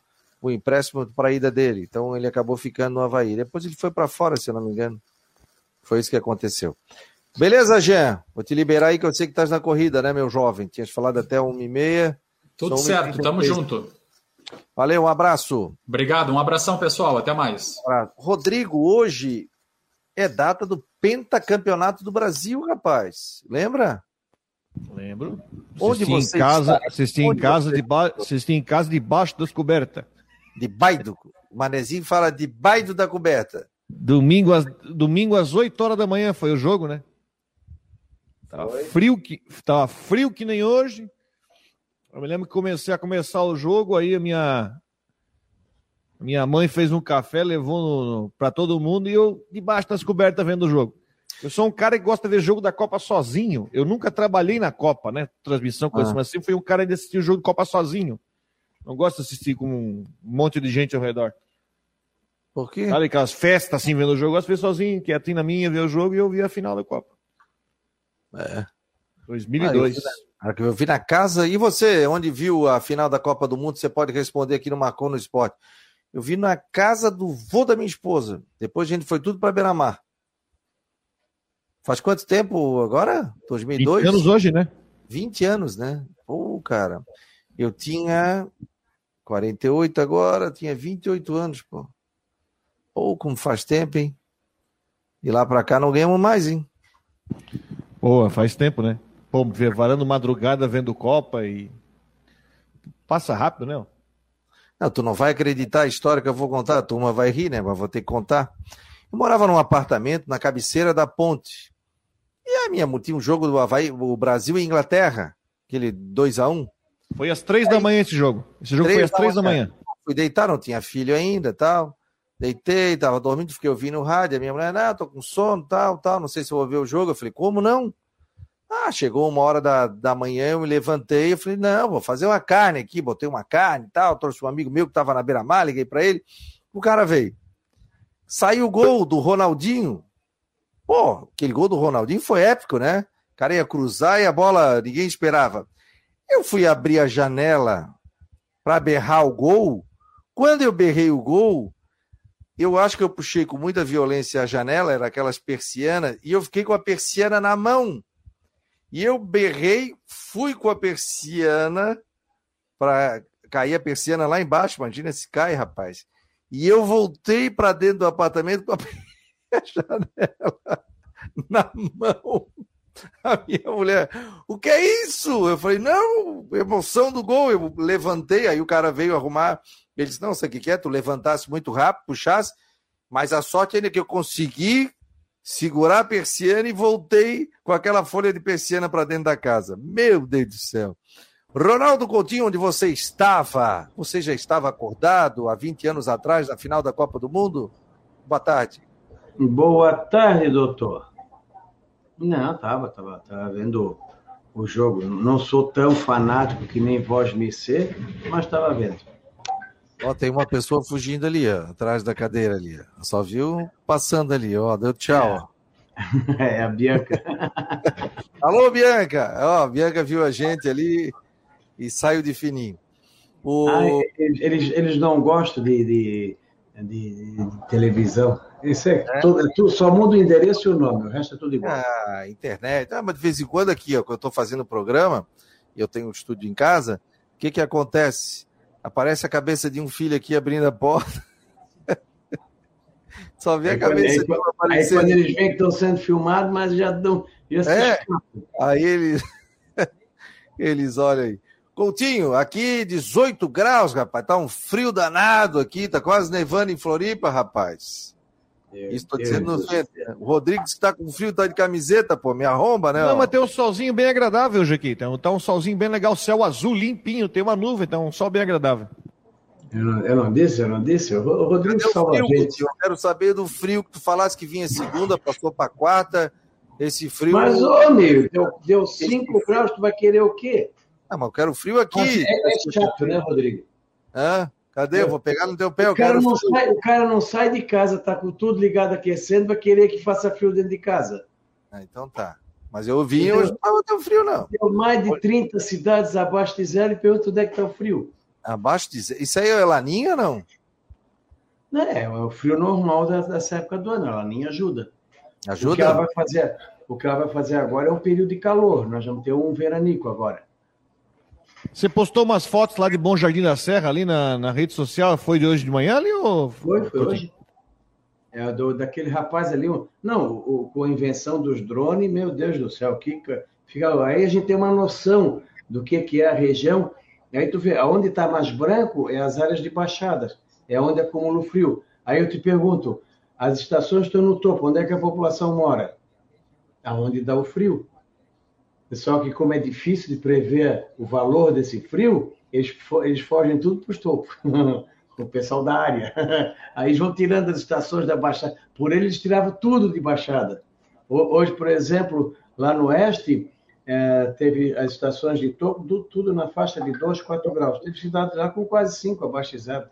o, o empréstimo para a ida dele. Então ele acabou ficando no Havaí. Depois ele foi para fora, se eu não me engano. Foi isso que aconteceu. Beleza, Jean? Vou te liberar aí que eu sei que estás na corrida, né, meu jovem? Tinhas falado até uma e meia. Tudo certo, tamo junto. Valeu, um abraço. Obrigado, um abração, pessoal. Até mais. Rodrigo, hoje é data do pentacampeonato do Brasil, rapaz. Lembra? Lembro. Onde você em casa, assisti em casa, de ba... assisti em casa debaixo das cobertas. Debaixo. O Manezinho fala debaixo da coberta. Domingo às, domingo às 8 horas da manhã foi o jogo, né? Tava frio que, tava frio que nem hoje. Eu me lembro que comecei a começar o jogo, aí a minha minha mãe fez um café, levou para todo mundo e eu debaixo das cobertas vendo o jogo. Eu sou um cara que gosta de ver jogo da Copa sozinho. Eu nunca trabalhei na Copa, né? Transmissão, coisa ah. assim, fui um cara de assistir o jogo de Copa sozinho. Não gosto de assistir com um monte de gente ao redor. Por quê? Sabe aquelas festas assim, vendo o jogo, eu gosto de ver sozinho, quietinho na minha, ver o jogo e eu vi a final da Copa. É. 2002. Ah, eu vi na casa. E você, onde viu a final da Copa do Mundo? Você pode responder aqui no Marcou no Esporte. Eu vi na casa do vô da minha esposa. Depois a gente foi tudo para Beira-Mar. Faz quanto tempo agora? 2002? 20 anos hoje, né? 20 anos, né? Pô, cara. Eu tinha 48 agora, tinha 28 anos, pô. Pô, como faz tempo, hein? De lá para cá não ganhamos mais, hein? Boa, faz tempo, né? Pô, varando madrugada vendo Copa e. Passa rápido, né? Não, tu não vai acreditar a história que eu vou contar, a turma vai rir, né? Mas vou ter que contar. Eu morava num apartamento na cabeceira da ponte. E a minha tinha um jogo do Havaí, o Brasil e Inglaterra, aquele 2 a 1 um. Foi às três da manhã esse jogo. Esse jogo foi às três da manhã. Fui deitar, não tinha filho ainda tal. Deitei, tava dormindo, fiquei ouvindo o rádio. A minha mulher, não, tô com sono, tal, tal, não sei se eu vou ver o jogo. Eu falei, como não? Ah, chegou uma hora da, da manhã, eu me levantei, eu falei, não, vou fazer uma carne aqui, botei uma carne e tal, trouxe um amigo meu que estava na beira-mar, liguei para ele, o cara veio. Saiu o gol do Ronaldinho. Pô, aquele gol do Ronaldinho foi épico, né? O cara ia cruzar e a bola, ninguém esperava. Eu fui abrir a janela para berrar o gol. Quando eu berrei o gol, eu acho que eu puxei com muita violência a janela, era aquelas persianas, e eu fiquei com a persiana na mão. E eu berrei, fui com a persiana para cair a persiana lá embaixo. Imagina se cai, rapaz. E eu voltei para dentro do apartamento com a janela na mão. A minha mulher, o que é isso? Eu falei, não, emoção do gol. Eu levantei, aí o cara veio arrumar. Ele disse, não, sabe o que é? Tu levantasse muito rápido, puxasse, mas a sorte ainda é que eu consegui segurar a persiana e voltei com aquela folha de persiana para dentro da casa. Meu Deus do céu. Ronaldo Coutinho, onde você estava? Você já estava acordado há 20 anos atrás, na final da Copa do Mundo? Boa tarde. Boa tarde, doutor. Não, tava, tava, tava vendo o jogo. Não sou tão fanático que nem vós me ser, mas estava vendo. Ó, tem uma pessoa fugindo ali, ó, atrás da cadeira ali. Ó. Só viu passando ali, ó. Deu tchau. É, é a Bianca. Alô, Bianca! Ó, a Bianca viu a gente ali e saiu de fininho. O... Ah, eles, eles não gostam de, de, de, de televisão. Isso é, é? Tudo, é tudo, só muda o endereço e o nome, o resto é tudo igual. Ah, internet. Ah, mas de vez em quando aqui, ó, quando eu estou fazendo o programa, e eu tenho um estúdio em casa, o que que acontece? Aparece a cabeça de um filho aqui abrindo a porta. Só vê a cabeça aí, aparecendo. Aí quando eles veem que estão sendo filmados, mas já dão. Já é, aí eles, eles olham aí. Coutinho, aqui 18 graus, rapaz. Tá um frio danado aqui, tá quase nevando em Floripa, rapaz. Isso tô dizendo no O Rodrigues que tá com frio, tá de camiseta, pô, me arromba, né? Não, ó. mas tem um solzinho bem agradável hoje aqui. Então, tá um solzinho bem legal, céu azul limpinho, tem uma nuvem, então um sol bem agradável. Eu não, eu não disse, eu não disse. O Rodrigo salva a gente. Eu quero saber do frio que tu falasse que vinha segunda, passou para quarta. Esse frio. Mas, ô, meu, deu 5 graus, tu vai querer o quê? Ah, mas eu quero frio aqui. É, é chato, né, Rodrigo? Hã? Cadê? Eu vou pegar no teu pé. O cara, não sai, o cara não sai de casa, tá com tudo ligado aquecendo, vai querer que faça frio dentro de casa. Ah, então tá. Mas eu vim e hoje não estava tão frio, não. Tem mais de 30 cidades abaixo de zero e pergunto onde é que está o frio. Abaixo de zero? Isso aí é laninha ou não? Não, é, é o frio normal dessa época do ano. A laninha ajuda. Ajuda? O que ela vai fazer, o que ela vai fazer agora é um período de calor. Nós vamos ter um veranico agora. Você postou umas fotos lá de Bom Jardim da Serra ali na, na rede social. Foi de hoje de manhã ali ou. Foi, foi hoje. É do, daquele rapaz ali. Não, o, com a invenção dos drones, meu Deus do céu, que fica, aí a gente tem uma noção do que, que é a região. Aí tu vê, aonde está mais branco é as áreas de baixadas, é onde acumula o frio. Aí eu te pergunto, as estações estão no topo, onde é que a população mora? Aonde dá o frio. Pessoal que, como é difícil de prever o valor desse frio, eles, eles fogem tudo para os topos. o pessoal da área. Aí vão tirando as estações da Baixada. Por eles tiravam tudo de Baixada. Hoje, por exemplo, lá no oeste, é, teve as estações de topo, tudo na faixa de 2, 4 graus. Teve cidades lá com quase 5 abaixo de zero.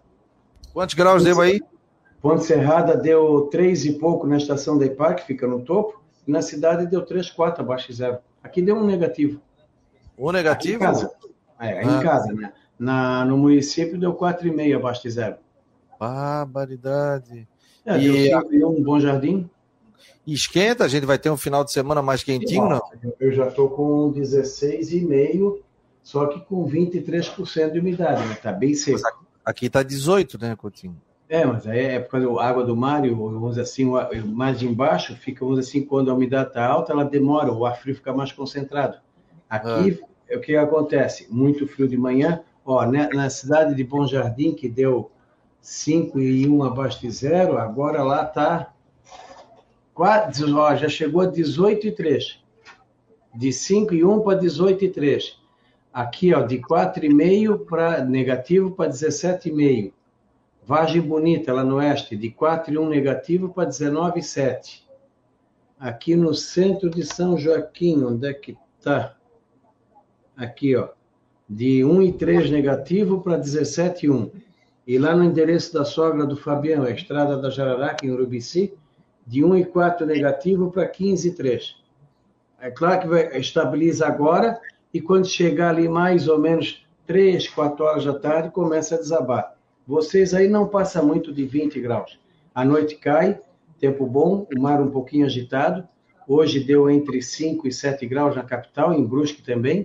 Quantos graus deu aí? Ponte Serrada deu 3 e pouco na estação da IPAR, que fica no topo, e na cidade deu 3, 4 abaixo de zero. Aqui deu um negativo. Um negativo? Aqui em casa. É, ah. em casa, né? Na, no município deu 4,5 abaixo de zero. Barbaridade. É, e deu um bom jardim. Esquenta, a gente vai ter um final de semana mais quentinho, não? Eu já estou com 16,5, só que com 23% de umidade, né? Tá bem seco. Aqui está 18, né, Coutinho? É, mas aí é por causa da água do mar, vamos dizer assim, mais de embaixo, fica, vamos dizer assim, quando a umidade está alta, ela demora, o ar frio fica mais concentrado. Aqui, ah. o que acontece? Muito frio de manhã, ó, né, na cidade de Bom Jardim, que deu 5 e 1 abaixo de zero, agora lá está, ó, já chegou a 18 e 3. De 5 e 1 para 18 e 3. Aqui, ó, de 4,5 para negativo para 17,5 Vagem Bonita, lá no oeste, de 4,1 negativo para 19,7. Aqui no centro de São Joaquim, onde é que está? Aqui, ó. De 1,3 negativo para 17,1. E lá no endereço da sogra do Fabiano, a estrada da Jararaca, em Urubici, de 1,4 negativo para 15,3. É claro que vai, estabiliza agora, e quando chegar ali mais ou menos 3, 4 horas da tarde, começa a desabar. Vocês aí não passa muito de 20 graus. A noite cai, tempo bom, o mar um pouquinho agitado. Hoje deu entre 5 e 7 graus na capital, em Brusque também.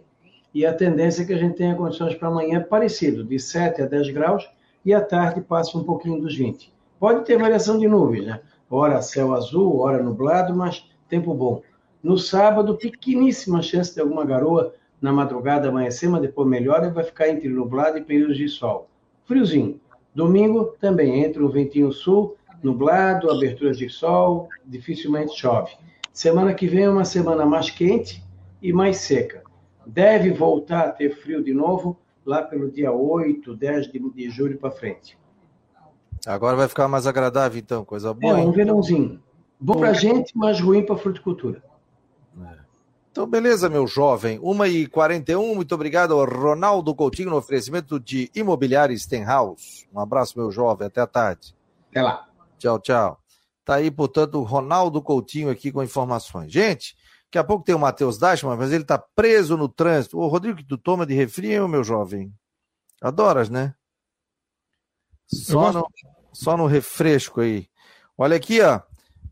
E a tendência é que a gente tenha condições para amanhã parecido, de 7 a 10 graus, e à tarde passa um pouquinho dos 20. Pode ter variação de nuvens, né? Hora céu azul, hora nublado, mas tempo bom. No sábado, pequeníssima chance de alguma garoa na madrugada amanhecer, mas depois melhora e vai ficar entre nublado e períodos de sol. Friozinho. Domingo também entra um ventinho sul, nublado, aberturas de sol, dificilmente chove. Semana que vem é uma semana mais quente e mais seca. Deve voltar a ter frio de novo lá pelo dia 8, 10 de, de julho para frente. Agora vai ficar mais agradável, então, coisa boa. É, um verãozinho. Bom pra gente, mas ruim pra fruticultura. Então, beleza, meu jovem. 1h41, muito obrigado ao Ronaldo Coutinho no oferecimento de Imobiliário Stenhouse. Um abraço, meu jovem. Até a tarde. Até lá. Tchau, tchau. Tá aí, portanto, o Ronaldo Coutinho aqui com informações. Gente, daqui a pouco tem o Matheus Dashman, mas ele tá preso no trânsito. Ô, Rodrigo, que tu toma de refri, meu jovem? Adoras, né? Só no, só no refresco aí. Olha aqui, ó.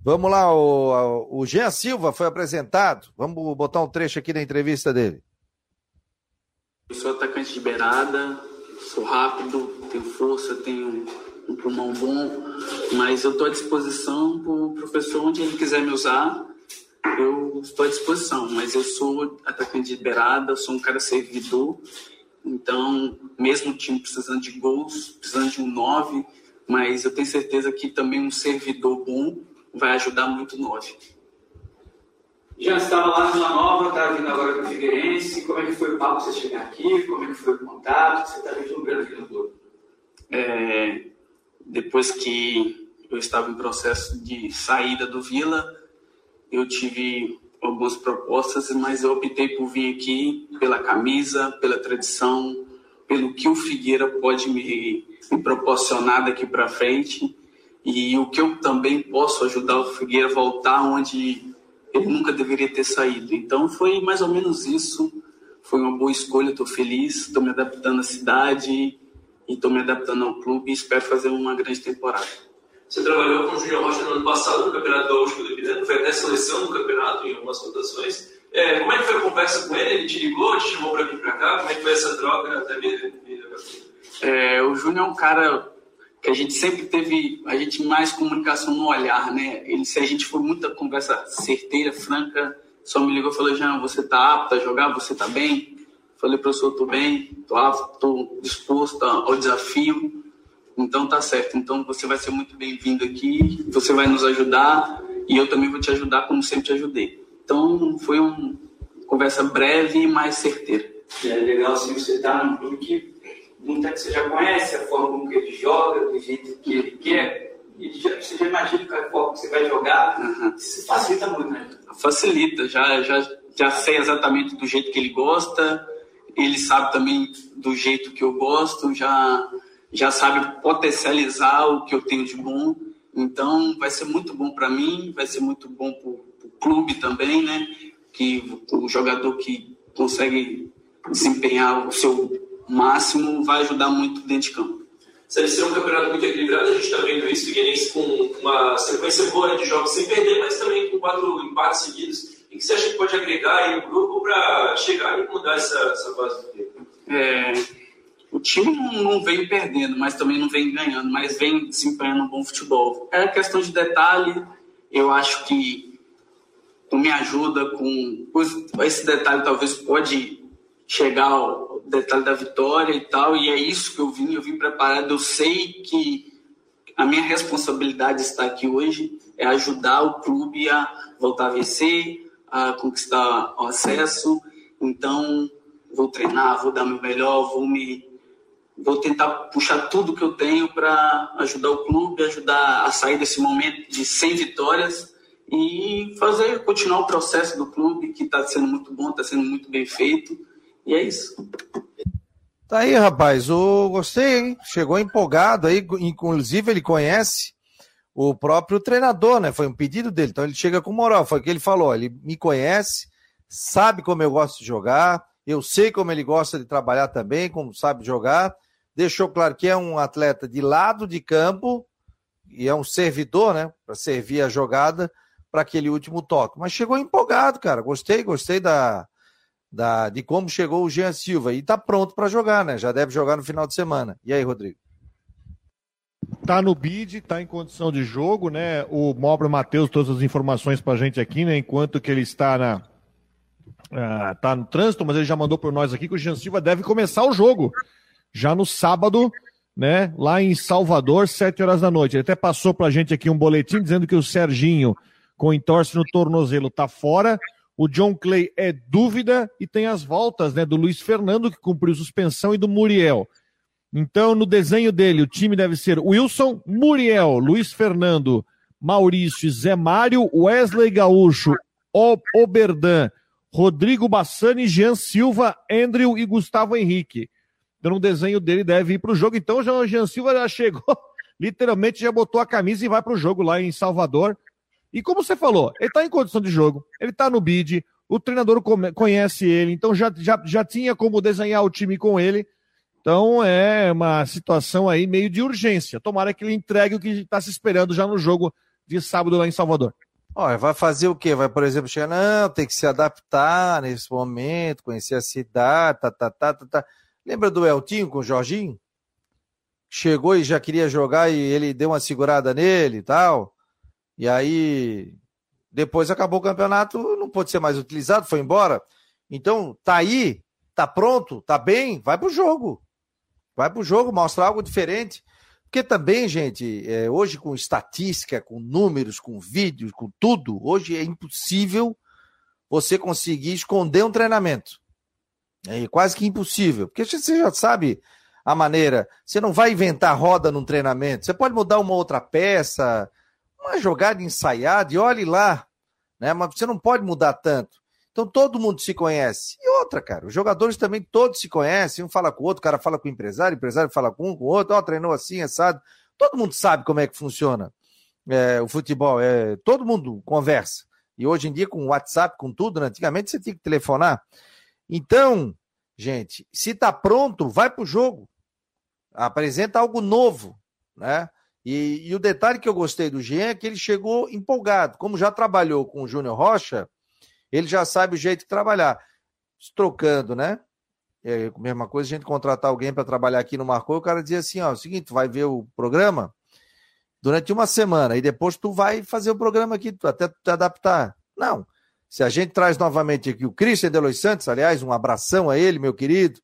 Vamos lá, o, o Jean Silva foi apresentado. Vamos botar um trecho aqui da entrevista dele. Eu sou atacante de beirada, sou rápido, tenho força, tenho um pulmão bom, mas eu estou à disposição para o professor onde ele quiser me usar. Eu estou à disposição, mas eu sou atacante de beirada, sou um cara servidor, então, mesmo o time precisando de gols, precisando de um 9, mas eu tenho certeza que também um servidor bom vai ajudar muito 9. Já estava lá no Vila Nova, está vindo agora para o Figueirense. Como é que foi o papo você chegar aqui? Como é que foi o contato? Você está vislumbrando aqui no clube? É, depois que eu estava em processo de saída do Vila, eu tive algumas propostas, mas eu optei por vir aqui pela camisa, pela tradição, pelo que o Figueira pode me, me proporcionar daqui para frente e o que eu também posso ajudar o Figueira a voltar onde ele nunca deveria ter saído. Então foi mais ou menos isso. Foi uma boa escolha, estou feliz, estou me adaptando à cidade e estou me adaptando ao clube e espero fazer uma grande temporada. Você trabalhou com o Júnior Rocha no ano passado no Campeonato Gaúcho do Ipiranga, foi até seleção no campeonato em algumas rotações. É, como é que foi a conversa com ele? Ele te ligou, te chamou para vir para cá? Como é que foi essa troca? Até me, me... É, o Júnior é um cara que a gente sempre teve, a gente mais comunicação no olhar, né? Ele, se a gente for muita conversa certeira, franca, só me ligou e falou, Jean, você tá apto a jogar? Você tá bem? Falei, professor, tô bem, tô apto, tô disposto ao desafio. Então tá certo. Então você vai ser muito bem-vindo aqui, você vai nos ajudar e eu também vou te ajudar como sempre te ajudei. Então foi uma conversa breve mais certeira. É legal assim você estar num clube que muita que você já conhece a forma como que ele joga, do jeito que ele quer. E já, você já imagina qual é a forma que você vai jogar. Uhum. Isso facilita muito, né? Facilita, já, já, já sei exatamente do jeito que ele gosta, ele sabe também do jeito que eu gosto, já já sabe potencializar o que eu tenho de bom. Então, vai ser muito bom para mim, vai ser muito bom para o clube também, né? Que o jogador que consegue desempenhar o seu máximo vai ajudar muito dentro de campo. Série C é um campeonato muito equilibrado, a gente está vendo isso, Figueirense com uma sequência boa de jogos sem perder, mas também com quatro empates seguidos. E que você acha que pode agregar aí o grupo para chegar e mudar essa, essa fase do tempo? É o time não, não vem perdendo, mas também não vem ganhando, mas vem desempenhando um bom futebol. É questão de detalhe, eu acho que com minha ajuda, com esse detalhe talvez pode chegar ao detalhe da vitória e tal, e é isso que eu vim, eu vim preparado, eu sei que a minha responsabilidade está aqui hoje é ajudar o clube a voltar a vencer, a conquistar o acesso, então vou treinar, vou dar meu melhor, vou me vou tentar puxar tudo que eu tenho para ajudar o clube, ajudar a sair desse momento de 100 vitórias e fazer continuar o processo do clube que está sendo muito bom, está sendo muito bem feito e é isso. Tá aí, rapaz. O gostei, hein? Chegou empolgado aí, inclusive ele conhece o próprio treinador, né? Foi um pedido dele, então ele chega com moral. Foi o que ele falou. Ele me conhece, sabe como eu gosto de jogar, eu sei como ele gosta de trabalhar também, como sabe jogar deixou claro que é um atleta de lado de campo e é um servidor, né, para servir a jogada para aquele último toque. Mas chegou empolgado, cara. Gostei, gostei da, da de como chegou o Jean Silva e está pronto para jogar, né? Já deve jogar no final de semana. E aí, Rodrigo? Tá no bid, tá em condição de jogo, né? O Mobro Matheus todas as informações pra gente aqui, né? Enquanto que ele está na uh, tá no trânsito, mas ele já mandou por nós aqui que o Jean Silva deve começar o jogo já no sábado, né, lá em Salvador, sete horas da noite. Ele até passou para a gente aqui um boletim dizendo que o Serginho, com entorse no tornozelo, está fora. O John Clay é dúvida e tem as voltas né, do Luiz Fernando, que cumpriu suspensão, e do Muriel. Então, no desenho dele, o time deve ser Wilson, Muriel, Luiz Fernando, Maurício, Zé Mário, Wesley Gaúcho, Oberdan, Rodrigo Bassani, Jean Silva, Andrew e Gustavo Henrique. Então, no desenho dele deve ir para o jogo. Então, o Jean Silva já chegou, literalmente já botou a camisa e vai para o jogo lá em Salvador. E como você falou, ele está em condição de jogo, ele está no bid, o treinador conhece ele, então já, já, já tinha como desenhar o time com ele. Então é uma situação aí meio de urgência. Tomara que ele entregue o que está se esperando já no jogo de sábado lá em Salvador. Olha, vai fazer o quê? Vai, por exemplo, chegar, não, tem que se adaptar nesse momento, conhecer a cidade, tá, tá, tá, tá, tá. Lembra do Eltinho com o Jorginho? Chegou e já queria jogar e ele deu uma segurada nele e tal. E aí, depois acabou o campeonato, não pôde ser mais utilizado, foi embora. Então, tá aí, tá pronto, tá bem, vai pro jogo. Vai pro jogo, mostra algo diferente. Porque também, gente, é, hoje com estatística, com números, com vídeos, com tudo, hoje é impossível você conseguir esconder um treinamento. É quase que impossível. Porque você já sabe a maneira. Você não vai inventar roda num treinamento. Você pode mudar uma outra peça, uma jogada ensaiada e olhe lá. Né? Mas você não pode mudar tanto. Então todo mundo se conhece. E outra, cara, os jogadores também todos se conhecem, um fala com o outro, o cara fala com o empresário, o empresário fala com um, com o outro, ó, treinou assim, assado. Todo mundo sabe como é que funciona é, o futebol, é, todo mundo conversa. E hoje em dia, com WhatsApp, com tudo, né? antigamente você tinha que telefonar. Então, gente, se tá pronto, vai pro jogo. Apresenta algo novo, né? E, e o detalhe que eu gostei do Jean é que ele chegou empolgado. Como já trabalhou com o Júnior Rocha, ele já sabe o jeito de trabalhar. Trocando, né? É a mesma coisa, a gente contratar alguém para trabalhar aqui no Marcou, o cara dizia assim: ó, é o seguinte, vai ver o programa durante uma semana, e depois tu vai fazer o programa aqui, até tu te adaptar. Não. Se a gente traz novamente aqui o Christian Delois Santos, aliás, um abração a ele, meu querido,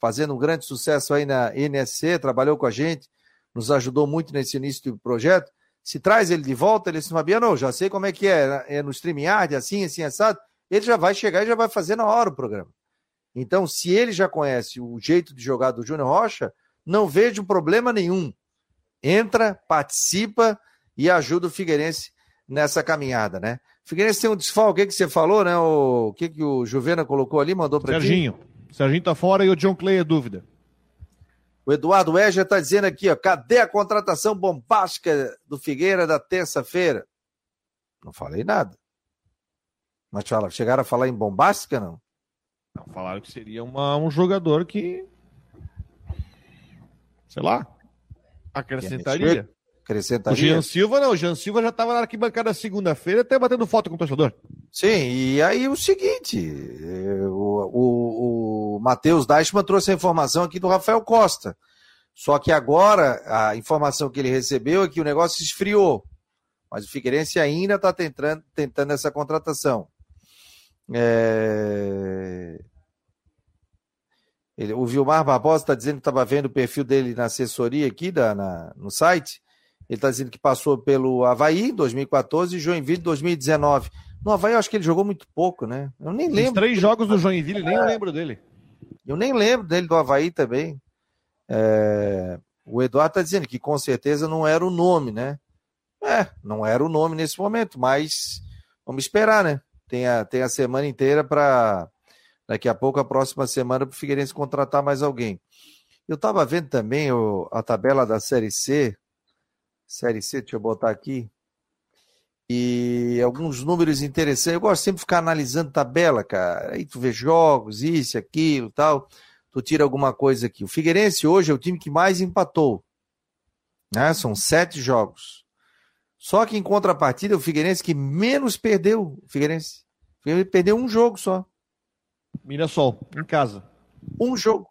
fazendo um grande sucesso aí na NSC, trabalhou com a gente, nos ajudou muito nesse início do projeto. Se traz ele de volta, ele disse, Fabiano, já sei como é que é, é no StreamYard, assim, assim, assado. Ele já vai chegar e já vai fazer na hora o programa. Então, se ele já conhece o jeito de jogar do Júnior Rocha, não vejo problema nenhum. Entra, participa e ajuda o Figueirense nessa caminhada, né? Figueirense tem um desfalque, o que, você falou, né? O que, que o Juvena colocou ali, mandou para Serginho. Ti? Serginho tá fora e o John Clay é dúvida. O Eduardo Eja está dizendo aqui, ó, cadê a contratação bombástica do Figueira da terça-feira? Não falei nada. Mas fala, chegaram a falar em bombástica, não? Não, falaram que seria uma, um jogador que, sei lá, acrescentaria. Acrescentaria. O Jean Silva não, o Jean Silva já estava na arquibancada segunda-feira até batendo foto com o torcedor. Sim, e aí o seguinte, o, o, o Matheus Deichmann trouxe a informação aqui do Rafael Costa. Só que agora a informação que ele recebeu é que o negócio esfriou. Mas o Figueirense ainda está tentando, tentando essa contratação. É... Ele, o Vilmar Barbosa está dizendo que estava vendo o perfil dele na assessoria aqui da, na, no site. Ele está dizendo que passou pelo Havaí em 2014 e Joinville em 2019. No Havaí eu acho que ele jogou muito pouco, né? Eu nem lembro. Os três jogos do Joinville, nem eu lembro dele. Eu nem lembro dele do Havaí também. É... O Eduardo está dizendo que com certeza não era o nome, né? É, não era o nome nesse momento, mas vamos esperar, né? Tem a, tem a semana inteira para daqui a pouco, a próxima semana, para o Figueirense contratar mais alguém. Eu estava vendo também o, a tabela da Série C. Série C, deixa eu botar aqui e alguns números interessantes. Eu gosto sempre de ficar analisando tabela, cara. Aí tu vê jogos, isso, aquilo, tal. Tu tira alguma coisa aqui. O Figueirense hoje é o time que mais empatou. Né? São sete jogos. Só que em contrapartida, o Figueirense que menos perdeu. O Figueirense, o Figueirense perdeu um jogo só. Mirassol, em casa. Um jogo.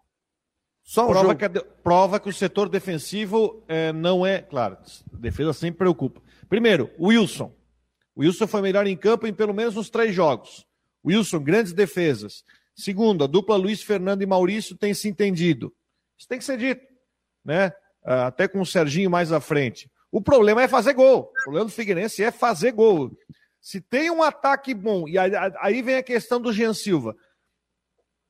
Só um prova. Que, prova que o setor defensivo é, não é. Claro, defesa sempre preocupa. Primeiro, Wilson. Wilson foi melhor em campo em pelo menos uns três jogos. Wilson, grandes defesas. Segundo, a dupla Luiz Fernando e Maurício tem se entendido. Isso tem que ser dito, né? Ah, até com o Serginho mais à frente. O problema é fazer gol. O problema do Figueirense é fazer gol. Se tem um ataque bom, e aí vem a questão do Jean Silva.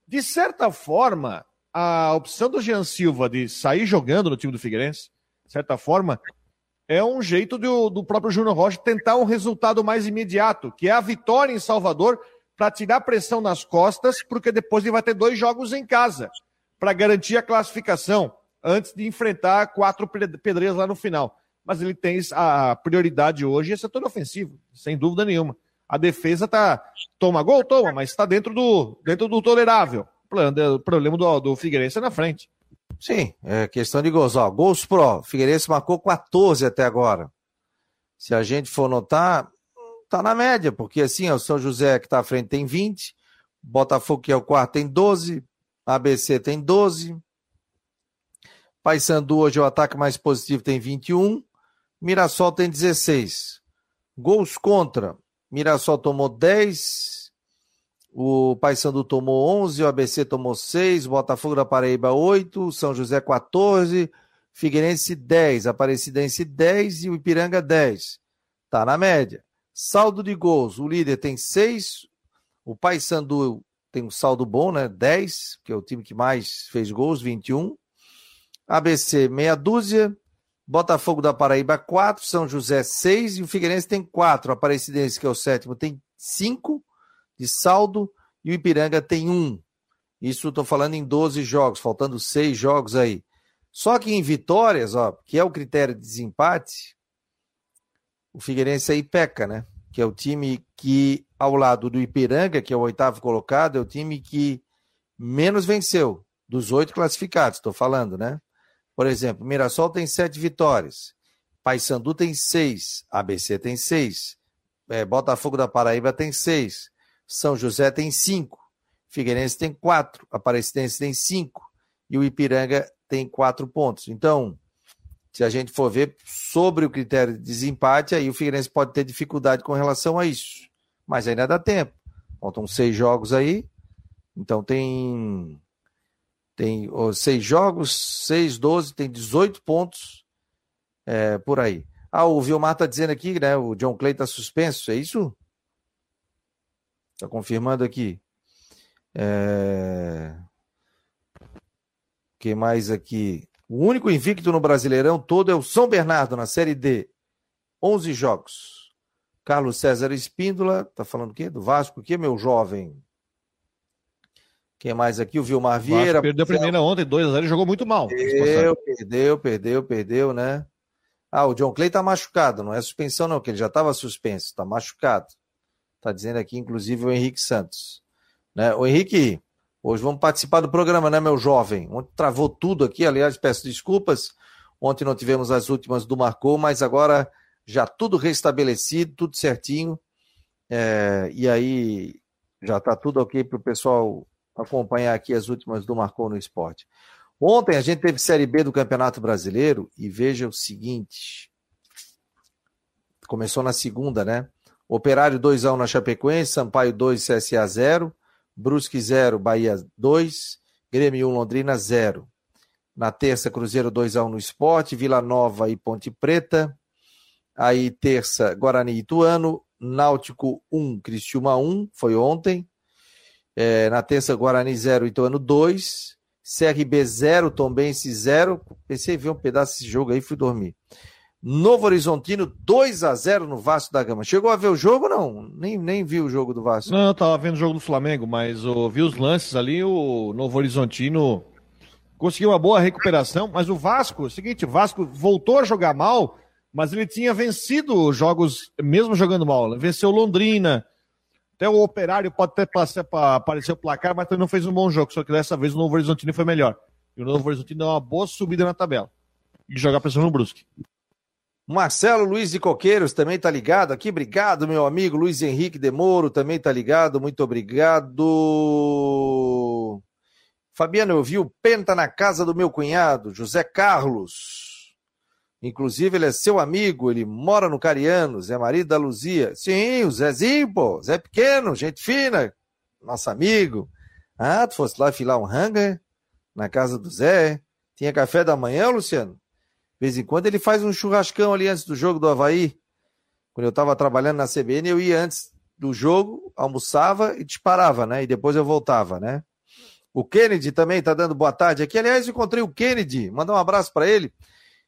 De certa forma, a opção do Jean Silva de sair jogando no time do Figueirense, de certa forma, é um jeito do, do próprio Júnior Rocha tentar um resultado mais imediato, que é a vitória em Salvador, para tirar pressão nas costas, porque depois ele vai ter dois jogos em casa, para garantir a classificação, antes de enfrentar quatro pedreiras lá no final. Mas ele tem a prioridade hoje é setor ofensivo, sem dúvida nenhuma. A defesa tá. Toma gol, toma, mas está dentro do, dentro do tolerável. O problema do, do Figueirense é na frente. Sim, é questão de gols. Ó, gols pro. Figueirense marcou 14 até agora. Se a gente for notar, tá na média, porque assim, o São José que tá à frente tem 20, Botafogo que é o quarto tem 12, ABC tem 12, Paysandu hoje é o ataque mais positivo tem 21, Mirassol tem 16. Gols contra, Mirassol tomou 10, o Paysandu tomou 11, o ABC tomou 6, Botafogo da Paraíba 8, São José 14, Figueirense 10, Aparecidense 10 e o Ipiranga 10. Tá na média. Saldo de gols, o líder tem 6, o Paysandu tem um saldo bom, né? 10, que é o time que mais fez gols, 21. ABC meia dúzia, Botafogo da Paraíba 4, São José 6 e o Figueirense tem 4. Aparecidense, que é o sétimo, tem 5 de saldo e o Ipiranga tem 1. Isso estou falando em 12 jogos, faltando 6 jogos aí. Só que em vitórias, ó, que é o critério de desempate, o Figueirense aí peca, né? Que é o time que, ao lado do Ipiranga, que é o oitavo colocado, é o time que menos venceu dos oito classificados, estou falando, né? Por exemplo, Mirassol tem sete vitórias, Paysandu tem seis, ABC tem seis, é, Botafogo da Paraíba tem seis, São José tem cinco, Figueirense tem quatro, Aparecidense tem cinco e o Ipiranga tem quatro pontos. Então, se a gente for ver sobre o critério de desempate, aí o Figueirense pode ter dificuldade com relação a isso. Mas ainda dá tempo. Faltam seis jogos aí. Então tem tem seis jogos, seis, doze, tem 18 pontos é, por aí. Ah, o Vilmar está dizendo aqui, né? O John Clay está suspenso, é isso? Está confirmando aqui. É... que mais aqui? O único invicto no Brasileirão todo é o São Bernardo na Série D. 11 jogos. Carlos César Espíndola, tá falando o quê? Do Vasco, o quê, meu jovem? Quem mais aqui? O Vilmar Vieira. perdeu a primeira ontem, 2x0, jogou muito mal. Perdeu, perdeu, perdeu, perdeu, né? Ah, o John Clay tá machucado, não é suspensão não, que ele já estava suspenso, tá machucado. Tá dizendo aqui, inclusive, o Henrique Santos. Né? O Henrique, hoje vamos participar do programa, né, meu jovem? Ontem travou tudo aqui, aliás, peço desculpas. Ontem não tivemos as últimas do Marcou, mas agora já tudo restabelecido, tudo certinho. É, e aí já tá tudo ok para o pessoal acompanhar aqui as últimas do Marcou no Esporte. Ontem a gente teve Série B do Campeonato Brasileiro e veja o seguinte. Começou na segunda, né? Operário 2x1 na Chapecoense, Sampaio 2, CSA 0, Brusque 0, Bahia 2, Grêmio 1, Londrina 0. Na terça, Cruzeiro 2x1 no Esporte, Vila Nova e Ponte Preta. Aí, terça, Guarani e Ituano, Náutico 1, Cristiúma 1, foi ontem. É, na terça, Guarani 0, Ituano 2. CRB 0, Tombense 0. Pensei em ver um pedaço desse jogo aí, fui dormir. Novo Horizontino 2 a 0 no Vasco da Gama. Chegou a ver o jogo não? Nem, nem vi o jogo do Vasco. Não, eu tava vendo o jogo do Flamengo, mas eu vi os lances ali, o Novo Horizontino conseguiu uma boa recuperação, mas o Vasco, é o seguinte, o Vasco voltou a jogar mal, mas ele tinha vencido jogos, mesmo jogando mal. Venceu Londrina, até o Operário pode até aparecer o placar, mas também não fez um bom jogo. Só que dessa vez o Novo Horizontino foi melhor. E o Novo Horizontino deu uma boa subida na tabela. E jogar pressão no Brusque. Marcelo Luiz de Coqueiros também tá ligado aqui. Obrigado, meu amigo. Luiz Henrique Demoro também tá ligado. Muito obrigado. Fabiano, eu vi o Penta na casa do meu cunhado, José Carlos. Inclusive, ele é seu amigo, ele mora no Carianos, é marido da Luzia. Sim, o Zezinho, pô, Zé Pequeno, gente fina, nosso amigo. Ah, tu fosse lá filar um hanga na casa do Zé? Tinha café da manhã, Luciano? De vez em quando ele faz um churrascão ali antes do jogo do Havaí. Quando eu estava trabalhando na CBN, eu ia antes do jogo, almoçava e disparava, né? E depois eu voltava, né? O Kennedy também está dando boa tarde aqui. Aliás, encontrei o Kennedy, mandar um abraço para ele.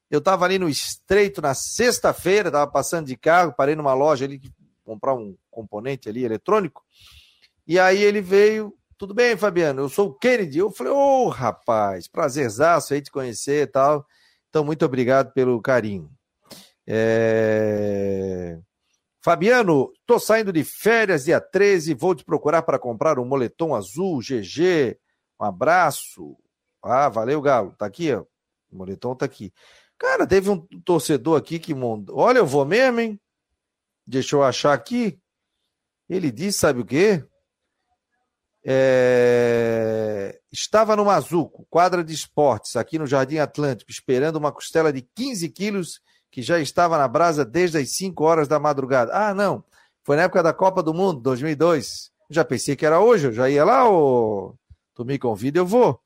Eu estava ali no Estreito na sexta-feira, estava passando de carro, parei numa loja ali comprar um componente ali eletrônico. E aí ele veio, tudo bem, Fabiano? Eu sou o Kennedy. Eu falei, ô oh, rapaz, prazerzaço aí te conhecer e tal. Então, muito obrigado pelo carinho. É... Fabiano, tô saindo de férias dia 13, vou te procurar para comprar um moletom azul, GG. Um abraço. Ah, valeu, Galo. Tá aqui, ó. O moletom tá aqui. Cara, teve um torcedor aqui que mandou. Olha, eu vou mesmo, hein? Deixa eu achar aqui. Ele disse, sabe o quê? É... Estava no Mazuco, quadra de esportes, aqui no Jardim Atlântico, esperando uma costela de 15 quilos que já estava na brasa desde as 5 horas da madrugada. Ah, não. Foi na época da Copa do Mundo, 2002. Já pensei que era hoje, eu já ia lá, ou tu me convida, eu vou.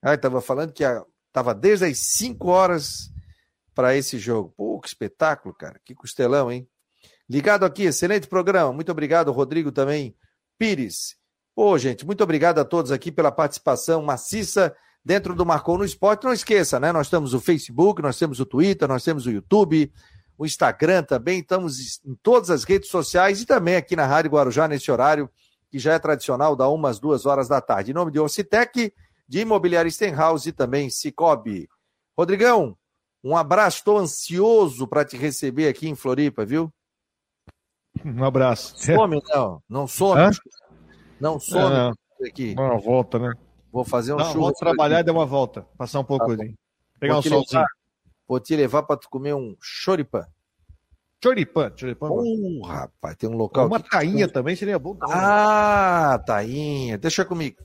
Ah, estava falando que estava desde as 5 horas para esse jogo. Pô, que espetáculo, cara. Que costelão, hein? Ligado aqui, excelente programa. Muito obrigado, Rodrigo também. Pires. Pô, gente, muito obrigado a todos aqui pela participação maciça dentro do Marcou no Esporte. Não esqueça, né? Nós temos o Facebook, nós temos o Twitter, nós temos o YouTube, o Instagram também. Estamos em todas as redes sociais e também aqui na Rádio Guarujá, nesse horário que já é tradicional, da umas duas horas da tarde. Em nome de Ocitec, de Imobiliária Stenhouse e também Cicobi. Rodrigão, um abraço, estou ansioso para te receber aqui em Floripa, viu? Um abraço. Some, não. Não some. Hã? Não some é, aqui. Uma volta, né? Vou fazer um Não, Vou trabalhar aqui. e dar uma volta. Passar um pouco tá ali. Pegar vou um solzinho. Levar, vou te levar para tu comer um choripan. Choripan, choripan. Uh, rapaz, tem um local. Uma aqui. tainha também seria bom. Também. Ah, tainha. Deixa comigo.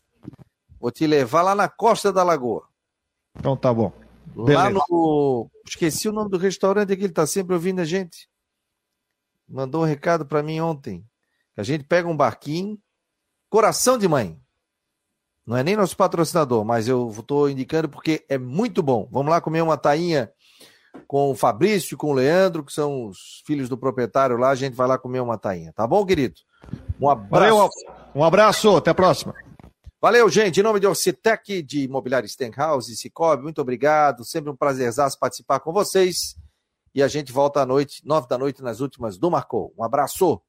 Vou te levar lá na Costa da Lagoa. Então tá bom. Lá no. Esqueci o nome do restaurante que ele tá sempre ouvindo a gente. Mandou um recado para mim ontem. A gente pega um barquinho, coração de mãe. Não é nem nosso patrocinador, mas eu estou indicando porque é muito bom. Vamos lá comer uma tainha com o Fabrício, com o Leandro, que são os filhos do proprietário lá. A gente vai lá comer uma tainha. Tá bom, querido? Um abraço. Valeu, um abraço. Até a próxima. Valeu, gente. Em nome de Orcitec, de Imobiliário Stenhouse e Cicobi, muito obrigado. Sempre um prazerzaço participar com vocês. E a gente volta à noite, nove da noite, nas últimas do Marcou. Um abraço.